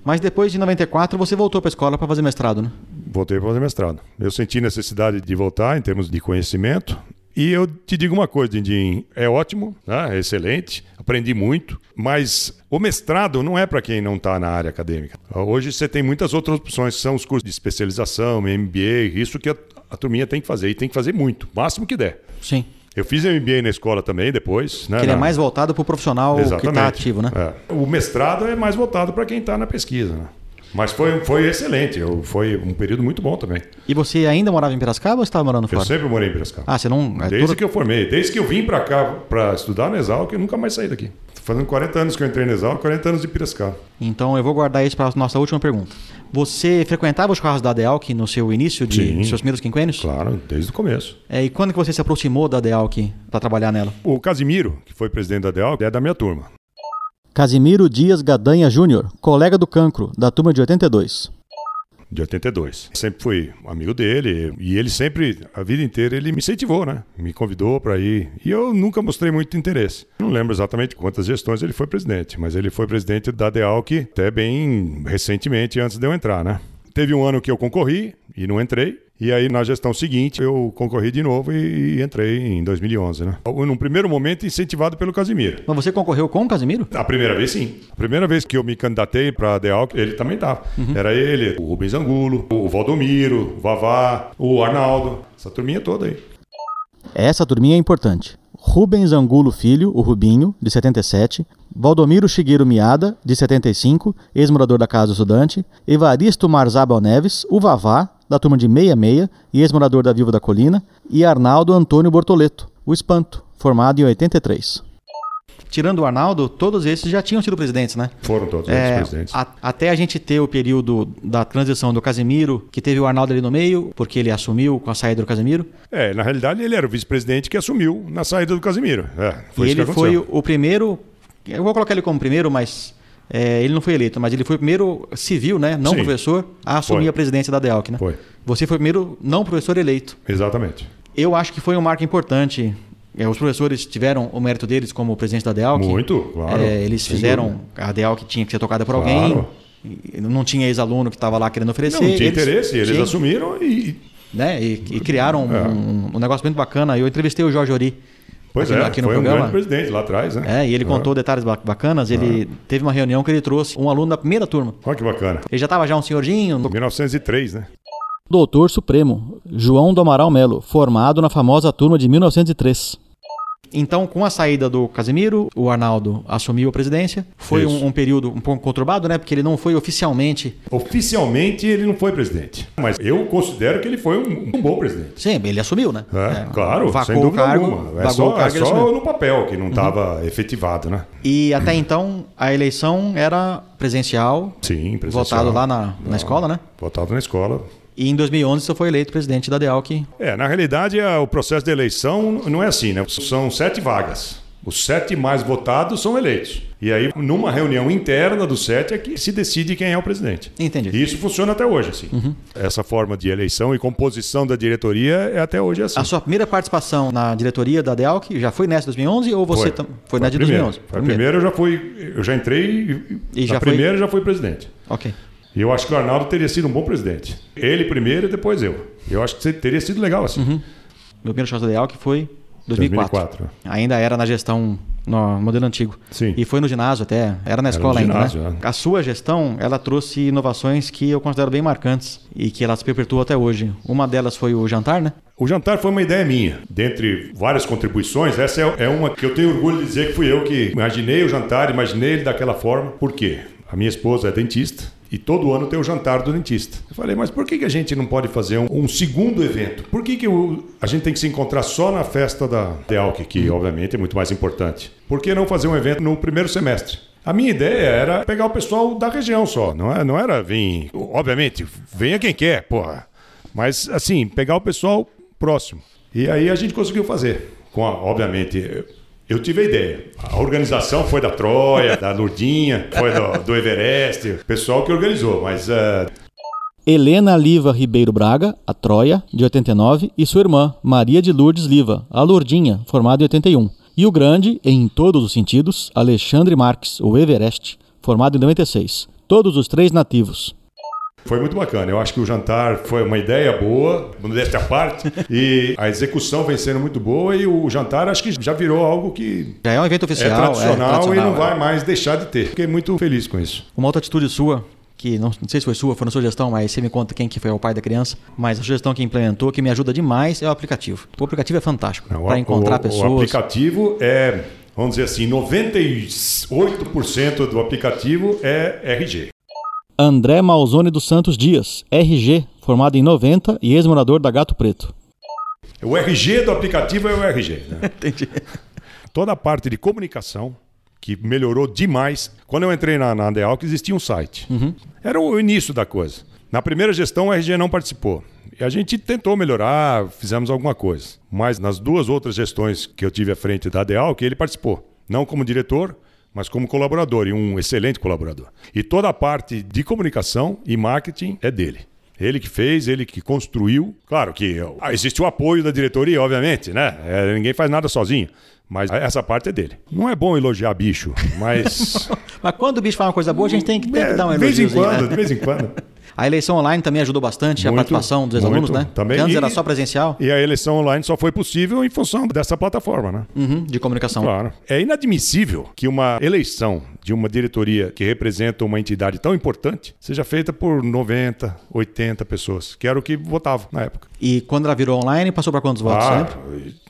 Mas depois de 94 você voltou para a escola para fazer mestrado, né? Voltei para fazer mestrado. Eu senti necessidade de voltar em termos de conhecimento. E eu te digo uma coisa, Dindim, é ótimo, né? é excelente, aprendi muito, mas o mestrado não é para quem não está na área acadêmica. Hoje você tem muitas outras opções, são os cursos de especialização, MBA, isso que a, a turminha tem que fazer, e tem que fazer muito, o máximo que der. Sim. Eu fiz MBA na escola também, depois. Né, Que ele é mais voltado para o profissional que está ativo, né? é. O mestrado é mais voltado para quem está na pesquisa. Né? Mas foi, foi excelente, eu, foi um período muito bom também. E você ainda morava em Piracicaba ou estava morando Eu fora? sempre morei em Piracicaba. Ah, você não. é Desde tudo- que eu formei, desde que eu vim para cá para estudar na Exalc, eu nunca mais saí daqui. Fazendo 40 anos que eu entrei na Exalc, 40 anos de Piracicaba. Então eu vou guardar isso para a nossa última pergunta. Você frequentava os carros da Adealc no seu início de Sim. nos seus primeiros quinquênios? Claro, desde o começo. É, e quando que você se aproximou da Adealc para trabalhar nela? O Casimiro, que foi presidente da Exalc, é da minha turma. Casimiro Dias Gadanha Júnior, colega do Cancro, da turma de 82. De 82. Sempre fui amigo dele e ele sempre, a vida inteira, ele me incentivou, né? Me convidou para ir. E eu nunca mostrei muito interesse. Não lembro exatamente quantas gestões ele foi presidente, mas ele foi presidente da DEALC até bem recentemente, antes de eu entrar, né? Teve um ano que eu concorri e não entrei. E aí, na gestão seguinte, eu concorri de novo e, e entrei em 2011, né? Num primeiro momento, incentivado pelo Casimiro. Mas você concorreu com o Casimiro? A primeira vez, sim. A primeira vez que eu me candidatei para a DEAL, ele também estava. Uhum. Era ele, o Rubens Angulo, o Valdomiro, o Vavá, o Arnaldo. Essa turminha toda aí. Essa turminha é importante. Rubens Angulo Filho, o Rubinho, de 77, Valdomiro Shigeru Miada, de 75, ex-morador da Casa do Estudante, Evaristo Marzabal Neves, o Vavá, da turma de 66 e ex-morador da Viva da Colina, e Arnaldo Antônio Bortoleto, o Espanto, formado em 83. Tirando o Arnaldo, todos esses já tinham sido presidentes, né? Foram todos é, presidentes. A, até a gente ter o período da transição do Casemiro, que teve o Arnaldo ali no meio, porque ele assumiu com a saída do Casemiro. É, na realidade ele era o vice-presidente que assumiu na saída do Casemiro. É, foi e ele foi o primeiro, eu vou colocar ele como primeiro, mas é, ele não foi eleito, mas ele foi o primeiro civil, né, não Sim. professor, a assumir foi. a presidência da DEALC, né? Foi. Você foi o primeiro não professor eleito. Exatamente. Eu acho que foi um marco importante. É, os professores tiveram o mérito deles como presidente da DEALC. Muito, claro. É, eles fizeram dúvida. a DEALC tinha que ser tocada por claro. alguém. Não tinha ex-aluno que estava lá querendo oferecer. Não, não tinha eles, interesse, eles tinha, assumiram e... Né, e, e criaram é. um, um, negócio muito bacana. Eu entrevistei o Jorge Ori Pois aqui, é, aqui no foi programa. um grande presidente lá atrás, né? É, e ele contou detalhes bacanas. Ele teve uma reunião que ele trouxe um aluno da primeira turma. Olha que bacana. Ele já estava já um senhorzinho. 1903, né? Doutor Supremo, João do Amaral Melo, formado na famosa turma de 1903. Então, com a saída do Casemiro, o Arnaldo assumiu a presidência. Foi um, um, período um pouco conturbado, né? Porque ele não foi oficialmente. Oficialmente ele não foi presidente. Mas eu considero que ele foi um, um bom presidente. Sim, ele assumiu, né? É, é, claro, sem dúvida cargo, alguma. É só, é só no papel que não estava uhum. efetivado, né? E até então a eleição era presencial. Sim, presencial. Votado lá na, na escola, né? Votado na escola. E em 2011 você foi eleito presidente da DEALC. É, na realidade o processo de eleição não é assim, né? São sete vagas. Os sete mais votados são eleitos. E aí, numa reunião interna dos sete, é que se decide quem é o presidente. Entendi. E isso funciona até hoje, assim. Uhum. Essa forma de eleição e composição da diretoria é até hoje assim. A sua primeira participação na diretoria da DEALC já foi nessa de 2011 ou você foi, tam... foi, foi na de 2011? Foi a primeira eu já fui, eu já entrei e, e já primeira foi... já fui presidente. Ok. E eu acho que o Arnaldo teria sido um bom presidente. Ele primeiro e depois eu. Eu acho que teria sido legal assim. Uhum. Meu primeiro chance ideal que foi 2004. 2004. Ainda era na gestão no modelo antigo. Sim. E foi no ginásio até, era na escola era ginásio, ainda. Né? É. A sua gestão, ela trouxe inovações que eu considero bem marcantes e que elas se perpetuam até hoje. Uma delas foi o jantar, né? O jantar foi uma ideia minha. Dentre várias contribuições, essa é, é uma que eu tenho orgulho de dizer que fui eu que imaginei o jantar, imaginei ele daquela forma. Por quê? A minha esposa é dentista e todo ano tem o jantar do dentista. Eu falei, mas por que, que a gente não pode fazer um, um segundo evento? Por que, que a gente tem que se encontrar só na festa da Delc, que obviamente é muito mais importante? Por que não fazer um evento no primeiro semestre? A minha ideia era pegar o pessoal da região só, não, é, não era vir. Obviamente, venha quem quer, porra. Mas, assim, pegar o pessoal próximo. E aí a gente conseguiu fazer. Com a, obviamente, eu tive a ideia. A organização foi da Troia, da Lourdinha, foi do, do Everest, o pessoal que organizou, mas. Uh... Helena Liva Ribeiro Braga, a Troia, de 89, e sua irmã, Maria de Lourdes Liva, a Lourdinha, formada em 81. E o grande, em todos os sentidos, Alexandre Marques, o Everest, formado em 96. Todos os três nativos. Foi muito bacana. Eu acho que o jantar foi uma ideia boa, modéstia à parte, e a execução vem sendo muito boa e o jantar acho que já virou algo que já é um evento oficial, é tradicional, é tradicional e não é. vai mais deixar de ter. Fiquei muito feliz com isso. Uma outra atitude sua que não, não, sei se foi sua, foi na sugestão, mas você me conta quem que foi o pai da criança. Mas a sugestão que implementou, que me ajuda demais, é o aplicativo. O aplicativo é fantástico para encontrar o, pessoas. O aplicativo é, vamos dizer assim, 98% do aplicativo é RG. André Malzone dos Santos Dias, RG, formado em 90 e ex-morador da Gato Preto. O RG do aplicativo é o RG. Né? Entendi. Toda a parte de comunicação, que melhorou demais. Quando eu entrei na, na que existia um site. Uhum. Era o início da coisa. Na primeira gestão, o RG não participou. E a gente tentou melhorar, fizemos alguma coisa. Mas nas duas outras gestões que eu tive à frente da que ele participou. Não como diretor, mas como colaborador e um excelente colaborador. E toda a parte de comunicação e marketing é dele. Ele que fez, ele que construiu. Claro que ah, existe o apoio da diretoria, obviamente, né? É, ninguém faz nada sozinho. Mas essa parte é dele. Não é bom elogiar bicho, mas. mas quando o bicho faz uma coisa boa, a gente tem que, tem que é, dar um elogio. De vez em quando, né? de vez em quando. A eleição online também ajudou bastante muito, a participação dos alunos, né? Também. Porque antes e, era só presencial. E a eleição online só foi possível em função dessa plataforma, né? Uhum, de comunicação. Claro. É inadmissível que uma eleição de uma diretoria que representa uma entidade tão importante seja feita por 90, 80 pessoas, que era o que votavam na época. E quando ela virou online, passou para quantos votos ah,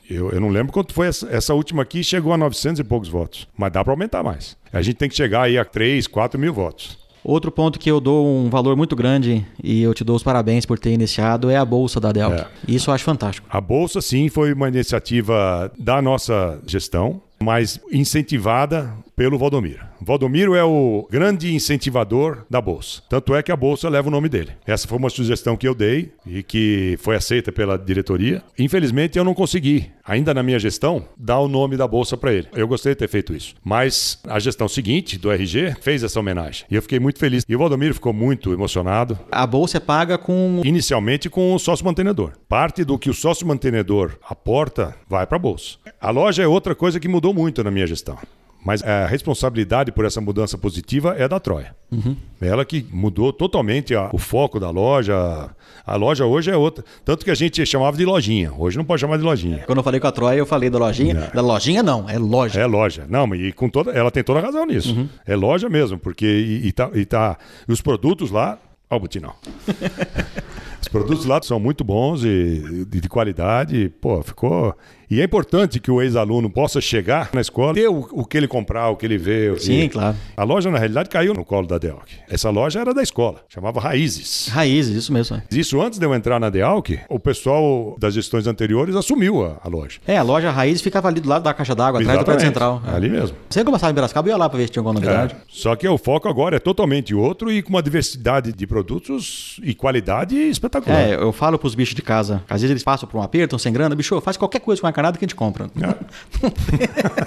Eu, eu não lembro quanto foi essa, essa última aqui, chegou a 900 e poucos votos. Mas dá para aumentar mais. A gente tem que chegar aí a 3, 4 mil votos. Outro ponto que eu dou um valor muito grande e eu te dou os parabéns por ter iniciado é a bolsa da Delc. É. Isso eu acho fantástico. A bolsa sim foi uma iniciativa da nossa gestão, mas incentivada pelo Valdomiro. Valdomiro é o grande incentivador da Bolsa. Tanto é que a Bolsa leva o nome dele. Essa foi uma sugestão que eu dei e que foi aceita pela diretoria. Infelizmente, eu não consegui, ainda na minha gestão, dar o nome da Bolsa para ele. Eu gostei de ter feito isso. Mas a gestão seguinte, do RG, fez essa homenagem. E eu fiquei muito feliz. E o Valdomiro ficou muito emocionado. A Bolsa é paga com. Inicialmente com o sócio mantenedor. Parte do que o sócio mantenedor aporta vai para a Bolsa. A loja é outra coisa que mudou muito na minha gestão. Mas a responsabilidade por essa mudança positiva é da Troia. Uhum. Ela que mudou totalmente a, o foco da loja. A loja hoje é outra. Tanto que a gente chamava de lojinha. Hoje não pode chamar de lojinha. Quando eu falei com a Troia, eu falei da lojinha. Não. Da lojinha não, é loja. É loja. Não, e com toda, ela tem toda a razão nisso. Uhum. É loja mesmo, porque e, e, tá, e, tá, e os produtos lá. Ó, o Butinão. Os produtos lá são muito bons e de, de qualidade. Pô, ficou. E é importante que o ex-aluno possa chegar na escola, ter o, o, que ele comprar, o que ele vê. Sim, e... claro. A loja, na realidade, caiu no colo da Delc. Essa loja era da escola, chamava Raízes. Raízes, isso mesmo. Isso antes de eu entrar na Delc, o pessoal das gestões anteriores assumiu a, a loja. É, a loja Raízes ficava ali do lado da caixa d'água, atrás do prédio central. É. Ali mesmo. Você começava em Piracicaba, ia lá para ver se tinha alguma novidade. É. Só que o foco agora é totalmente outro e com uma diversidade de produtos e qualidade espetacular. É, eu falo pros bichos de casa. Às vezes eles passam por um aperto, sem grana. Bicho, faz qualquer coisa com a encarnado que a gente compra.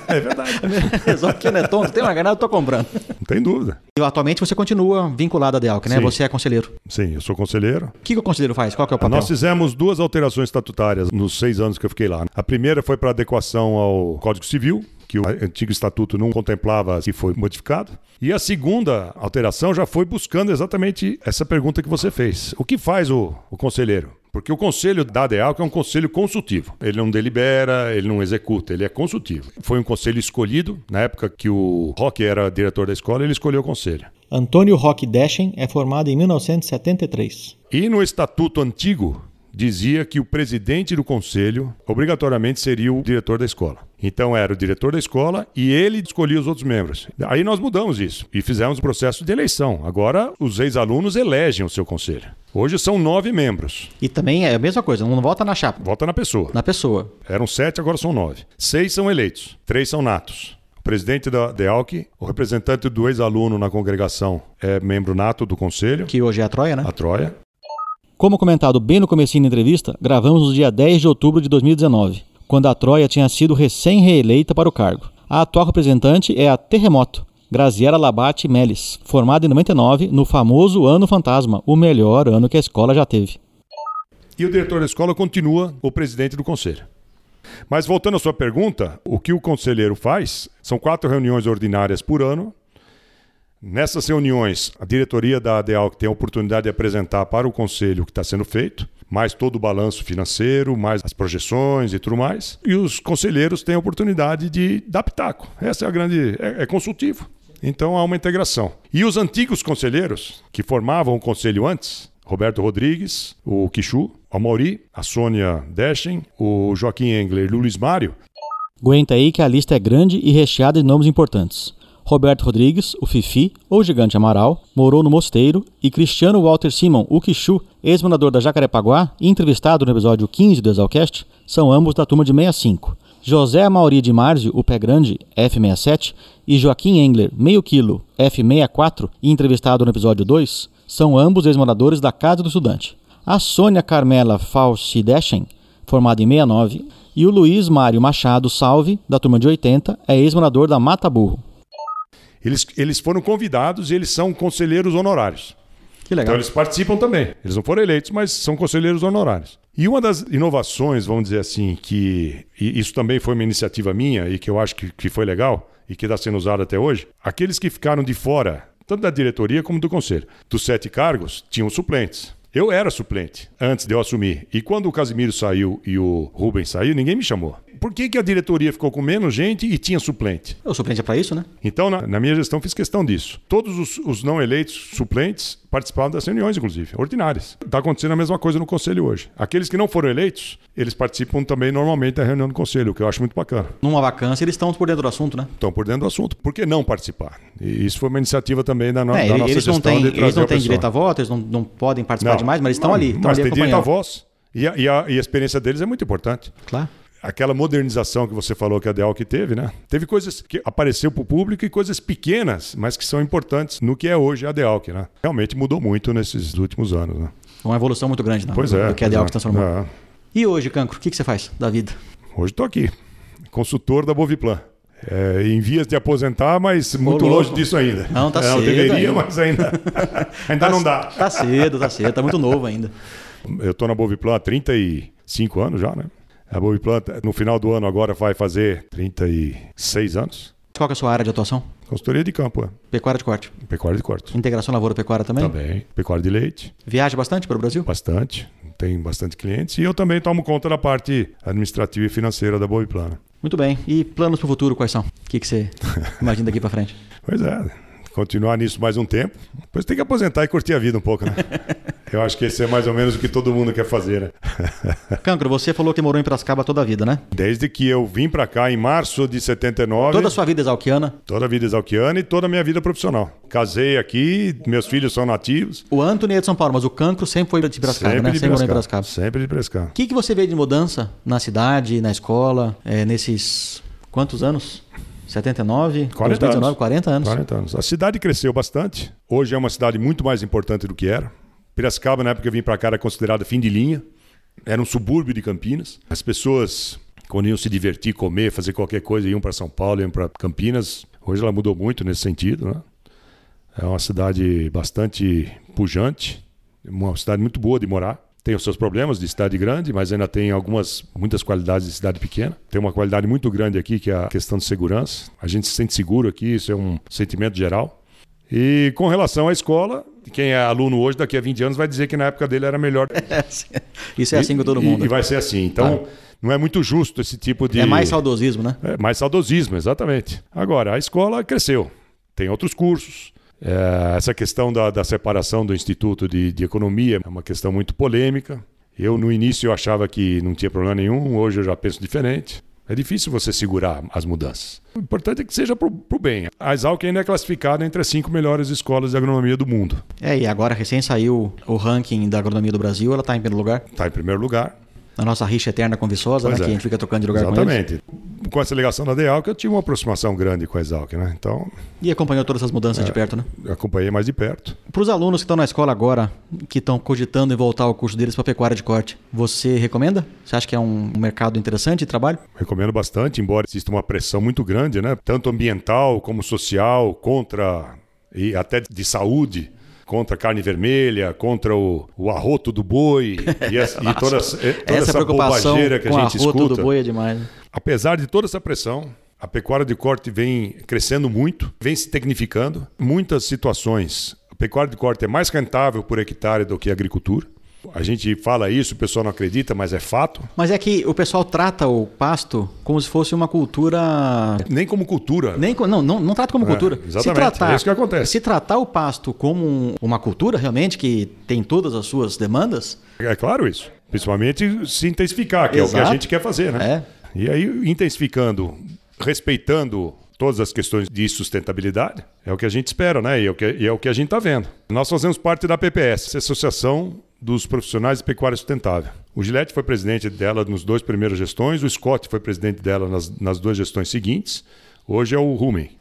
É, é verdade. Só que não é tonto, tem uma encarnado, eu tô comprando. Não tem dúvida. E atualmente você continua vinculado à DEALC, né? Sim. Você é conselheiro. Sim, eu sou conselheiro. O que, que o conselheiro faz? Qual que é o papel? Nós fizemos duas alterações estatutárias nos seis anos que eu fiquei lá. A primeira foi para adequação ao Código Civil, que o antigo estatuto não contemplava se foi modificado. E a segunda alteração já foi buscando exatamente essa pergunta que você fez. O que faz o, o conselheiro? Porque o conselho da ADEAL é um conselho consultivo. Ele não delibera, ele não executa, ele é consultivo. Foi um conselho escolhido, na época que o Roque era diretor da escola, ele escolheu o conselho. Antônio Roque Deschen é formado em 1973. E no estatuto antigo, dizia que o presidente do conselho obrigatoriamente seria o diretor da escola. Então era o diretor da escola e ele escolhia os outros membros. Aí nós mudamos isso e fizemos o processo de eleição. Agora os ex-alunos elegem o seu conselho. Hoje são nove membros. E também é a mesma coisa, não vota na chapa. Vota na pessoa. Na pessoa. Eram sete, agora são nove. Seis são eleitos, três são natos. O presidente da DEALC, o representante do ex-aluno na congregação é membro nato do conselho. Que hoje é a Troia, né? A Troia. Como comentado bem no comecinho da entrevista, gravamos no dia 10 de outubro de 2019, quando a Troia tinha sido recém-reeleita para o cargo. A atual representante é a Terremoto, Graziela Labate Melis, formada em 99 no famoso Ano Fantasma, o melhor ano que a escola já teve. E o diretor da escola continua o presidente do conselho. Mas voltando à sua pergunta, o que o conselheiro faz são quatro reuniões ordinárias por ano, Nessas reuniões, a diretoria da ADEAL tem a oportunidade de apresentar para o conselho o que está sendo feito, mais todo o balanço financeiro, mais as projeções e tudo mais. E os conselheiros têm a oportunidade de dar pitaco. Essa é a grande. é, é consultivo. Então há uma integração. E os antigos conselheiros, que formavam o conselho antes, Roberto Rodrigues, o Quixu, a Mauri, a Sônia Deschen, o Joaquim Engler e o Luiz Mário. Aguenta aí que a lista é grande e recheada de nomes importantes. Roberto Rodrigues, o Fifi, ou Gigante Amaral, morou no Mosteiro, e Cristiano Walter Simon, o Quixu, ex-morador da Jacarepaguá entrevistado no episódio 15 do Exalcast, são ambos da turma de 65. José Amauri de Márzio, o Pé Grande, F67, e Joaquim Engler, meio quilo, F64, e entrevistado no episódio 2, são ambos ex-moradores da Casa do Estudante. A Sônia Carmela Falsideschen, formada em 69, e o Luiz Mário Machado Salve, da turma de 80, é ex-morador da Mata Burro. Eles, eles foram convidados e eles são conselheiros honorários. Que legal. Então eles participam também. Eles não foram eleitos, mas são conselheiros honorários. E uma das inovações, vamos dizer assim, que isso também foi uma iniciativa minha e que eu acho que, que foi legal e que está sendo usado até hoje, aqueles que ficaram de fora, tanto da diretoria como do conselho, dos sete cargos, tinham suplentes. Eu era suplente antes de eu assumir. E quando o Casimiro saiu e o Rubens saiu, ninguém me chamou. Por que, que a diretoria ficou com menos gente e tinha suplente? O suplente é para isso, né? Então, na, na, minha gestão, fiz questão disso. Todos os, os, não eleitos suplentes participavam das reuniões, inclusive, ordinárias. Está acontecendo a mesma coisa no conselho hoje. Aqueles que não foram eleitos, eles participam também normalmente da reunião do conselho, o que eu acho muito bacana. Numa vacância, eles estão por dentro do assunto, né? Estão por dentro do assunto. Por que não participar? E isso foi uma iniciativa também da, no, é, da nossa eles gestão. Não têm, eles não têm direito a voto, eles não, não podem participar não, demais, mas eles estão ali. Estão mas ali tem direito à voz. E a, e, a, e a experiência deles é muito importante. Claro aquela modernização que você falou que a Delk teve, né? Teve coisas que apareceu para o público e coisas pequenas, mas que são importantes no que é hoje a Delk, né? Realmente mudou muito nesses últimos anos, né? Uma evolução muito grande, né? Pois é. Do que a Delk é, transformou. É. E hoje, Cancro, o que, que você faz da vida? Hoje estou aqui, consultor da Boviplan. É, em vias de aposentar, mas muito louco. longe disso ainda. Não, tá é, cedo. deveria, ainda. mas ainda, ainda tá, não dá. Tá cedo, tá cedo, tá muito novo ainda. Eu estou na Boviplan há 35 anos já, né? A Boviplan, no final do ano agora, vai fazer 36 anos. Qual é a sua área de atuação? Consultoria de campo, é. Pecuária de corte. Pecuária de corte. Integração lavoura-pecuária também? Também. Pecuária de leite. Viaja bastante para o Brasil? Bastante. Tem bastante clientes. E eu também tomo conta da parte administrativa e financeira da Boviplan. Muito bem. E planos para o futuro quais são? O que, que você imagina daqui para frente? Pois é. Continuar nisso mais um tempo. Depois tem que aposentar e curtir a vida um pouco, né? Eu acho que esse é mais ou menos o que todo mundo quer fazer, né? Cancro, você falou que morou em Piracicaba toda a vida, né? Desde que eu vim para cá em março de 79. Toda a sua vida exalquiana? Toda a vida exalquiana e toda a minha vida profissional. Casei aqui, meus filhos são nativos. O Anthony é de São Paulo, mas o Cancro sempre foi de Piracicaba, sempre né? De sempre morou em Piracicaba. Sempre de Piracicaba. O que, que você vê de mudança na cidade, na escola, é, nesses quantos anos? 79, 40 2019, anos. 40 anos. 40 anos. A cidade cresceu bastante. Hoje é uma cidade muito mais importante do que era. Piracicaba, na época que eu vim para cá, era considerada fim de linha. Era um subúrbio de Campinas. As pessoas, quando iam se divertir, comer, fazer qualquer coisa, iam para São Paulo, iam para Campinas. Hoje ela mudou muito nesse sentido. Né? É uma cidade bastante pujante, uma cidade muito boa de morar. Tem os seus problemas de cidade grande, mas ainda tem algumas, muitas qualidades de cidade pequena. Tem uma qualidade muito grande aqui, que é a questão de segurança. A gente se sente seguro aqui, isso é um sentimento geral. E com relação à escola, quem é aluno hoje, daqui a 20 anos, vai dizer que na época dele era melhor. Isso é assim com todo mundo. E, e vai ser assim. Então, Ah. não é muito justo esse tipo de. É mais saudosismo, né? É mais saudosismo, exatamente. Agora, a escola cresceu, tem outros cursos. É, essa questão da, da separação do Instituto de, de Economia é uma questão muito polêmica. Eu, no início, eu achava que não tinha problema nenhum, hoje eu já penso diferente. É difícil você segurar as mudanças. O importante é que seja para o bem. A Exalc ainda é classificada entre as cinco melhores escolas de agronomia do mundo. É, e agora recém saiu o ranking da agronomia do Brasil, ela está em primeiro lugar. Está em primeiro lugar. Na nossa rixa eterna com Viçosa, né, é. que a gente fica trocando de lugar com eles. Exatamente. Com essa ligação da DEALC, eu tive uma aproximação grande com a Exalc, né? Então, E acompanhou todas essas mudanças É. de perto, né? acompanhei mais de perto. Para os alunos que estão na escola agora, que estão cogitando em voltar ao curso deles para pecuária de corte, você recomenda? Você acha que é um mercado interessante de trabalho? Recomendo bastante, embora exista uma pressão muito grande, né? Tanto ambiental como social, contra e até de saúde, contra a carne vermelha, contra o, o arroto do boi e, essa, e toda, toda essa, essa bobageira que a gente a rota escuta. do boi é demais. né? Apesar de toda essa pressão, a pecuária de corte vem crescendo muito, vem se tecnificando. Muitas situações, a pecuária de corte é mais rentável por hectare do que a agricultura. A gente fala isso, o pessoal não acredita, mas é fato. Mas é que o pessoal trata o pasto como se fosse uma cultura. Nem como cultura. Nem, não, não, não trata como É, cultura. exatamente, é isso que acontece. Se tratar o pasto como um- uma cultura realmente que tem todas as suas demandas, É claro isso. Principalmente se intensificar, que é o que Exato. a gente quer fazer, né? É. E aí, intensificando, respeitando todas as questões de sustentabilidade, é o que a gente espera, né? E é o que, e é o que a gente está vendo. Nós fazemos parte da PPS, Associação dos Profissionais de Pecuária Sustentável. O Gillette foi presidente dela nos dois primeiros gestões, o Scott foi presidente dela nas, nas duas gestões seguintes. Hoje é o Rumen.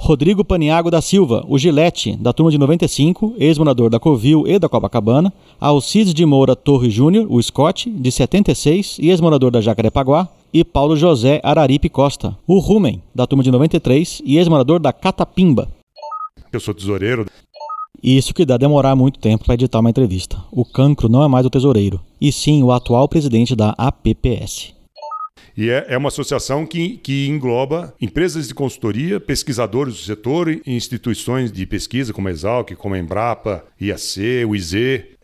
Rodrigo Paniago da Silva, o Gilete, da turma de 95, ex-morador da Covil e da Copacabana, Alcides de Moura Torre Júnior, o Scott, de 76 e ex-morador da Jacarepaguá, e Paulo José Araripe Costa, o Rumen, da turma de 93 e ex-morador da Catapimba. Eu sou tesoureiro. Isso que dá demorar muito tempo para editar uma entrevista. O cancro não é mais o tesoureiro, e sim o atual presidente da APPS. E é, é uma associação que, que engloba empresas de consultoria, pesquisadores do setor instituições de pesquisa como a Exalc, como a Embrapa, IAC, o IZ.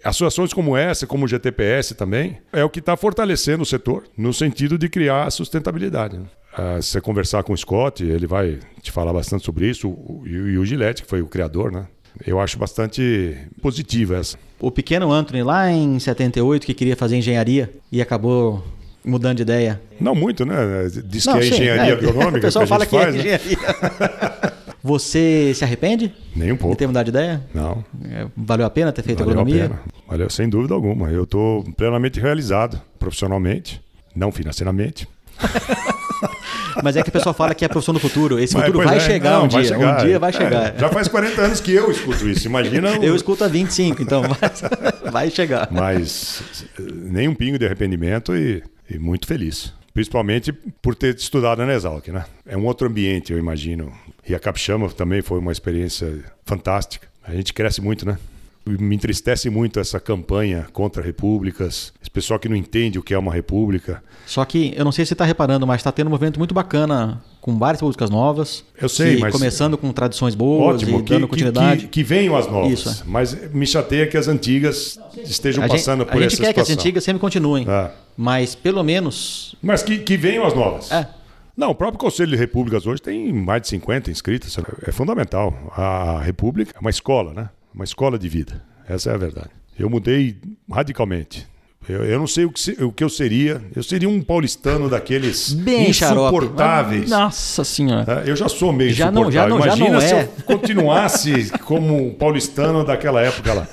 Associações como essa, como o GTPS também, é o que está fortalecendo o setor no sentido de criar sustentabilidade. Né? Uh, se você conversar com o Scott, ele vai te falar bastante sobre isso, e o Gillette, que foi o criador, né? Eu acho bastante positiva essa. O pequeno Anthony, lá em 78, que queria fazer engenharia e acabou mudando de ideia. Não muito, né? Diz Não, que é sim, engenharia é, agronômica. O pessoal que fala que é faz, é engenharia. Você se arrepende? Nem um pouco. De ter mudado de ideia? Não. É, valeu a pena ter feito valeu agronomia? A pena. Valeu, sem dúvida alguma. Eu estou plenamente realizado profissionalmente, não financeiramente. Mas é que o pessoal fala que é a profissão do futuro. Esse Mas, futuro vai é, chegar não, um vai dia. Chegar. Um dia vai chegar. É, já faz 40 anos que eu escuto isso. Imagina. O... Eu escuto há 25, então vai, vai chegar. Mas nem um pingo de arrependimento e, e muito feliz. Principalmente por ter estudado na Exalc, né? É um outro ambiente, eu imagino. E a Capixama também foi uma experiência fantástica. A gente cresce muito, né? Me entristece muito essa campanha contra repúblicas, esse pessoal que não entende o que é uma república. Só que eu não sei se você está reparando, mas está tendo um movimento muito bacana com várias repúblicas novas. Eu sei, mas. Começando com tradições boas ótimo, e que, dando continuidade. Que, que, que, venham as novas. Isso, é. Mas me chateia que as antigas estejam a passando gente, por essa A gente quer situação. que as antigas sempre continuem. É. Mas pelo menos. Mas que, que venham as novas. É. Não, o próprio Conselho de Repúblicas hoje tem mais de 50 inscritos. É fundamental. A República é uma escola, né? Uma escola de vida. Essa é a verdade. Eu mudei radicalmente. Eu, eu não sei o que, o que eu seria. Eu seria um paulistano daqueles Bem insuportáveis. Xarope. Nossa senhora. É, eu já sou meio já insuportável. Não, já não, Imagina já se não é. eu continuasse como paulistano daquela época lá.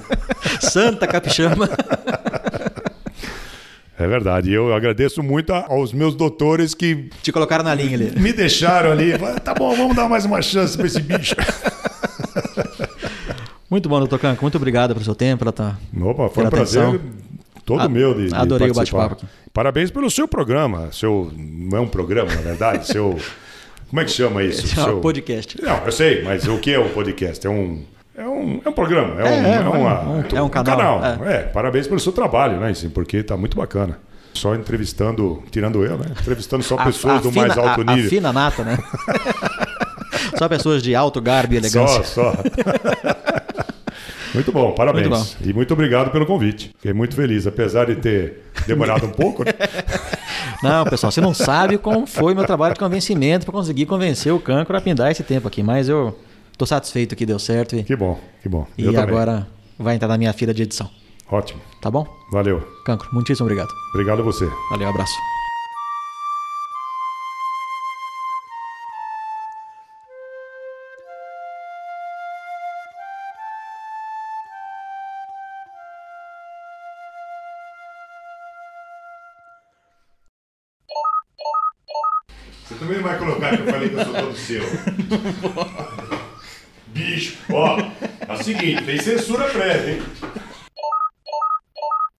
Santa Capixama. É verdade. Eu agradeço muito aos meus doutores que. Te colocaram na linha ali. Me deixaram ali. Tá bom, vamos dar mais uma chance para esse bicho. Muito bom, doutor Canco. Muito obrigado pelo seu tempo. Pela tá, Opa, foi um prazer atenção. todo A, meu de, de Adorei o bate-papo. Parabéns pelo seu programa. Seu, não é um programa, na verdade. seu. Como é que chama isso? Seu... É um podcast. Não, eu sei, mas o que é o podcast? É um. É um, é um programa, é, é, um, é, é, uma, um, é um canal. canal. É. parabéns pelo seu trabalho, né? Porque está muito bacana. Só entrevistando, tirando eu, né? Entrevistando só pessoas a, do fina, mais alto nível. A fina nata, né? só pessoas de alto garbo e elegância. Só, só. Muito bom, parabéns. Muito bom. E muito obrigado pelo convite. Fiquei muito feliz, apesar de ter demorado um pouco. Né? Não, pessoal, você não sabe como foi meu trabalho de convencimento para conseguir convencer o cancro a pindar esse tempo aqui, mas eu estou satisfeito que deu certo. E, que bom, que bom. E agora vai entrar na minha fila de edição. Ótimo. Tá bom? Valeu. Cancro, muitíssimo obrigado. Obrigado a você. Valeu, abraço. Seu. Bicho, ó, é o seguinte, tem censura prévia, hein?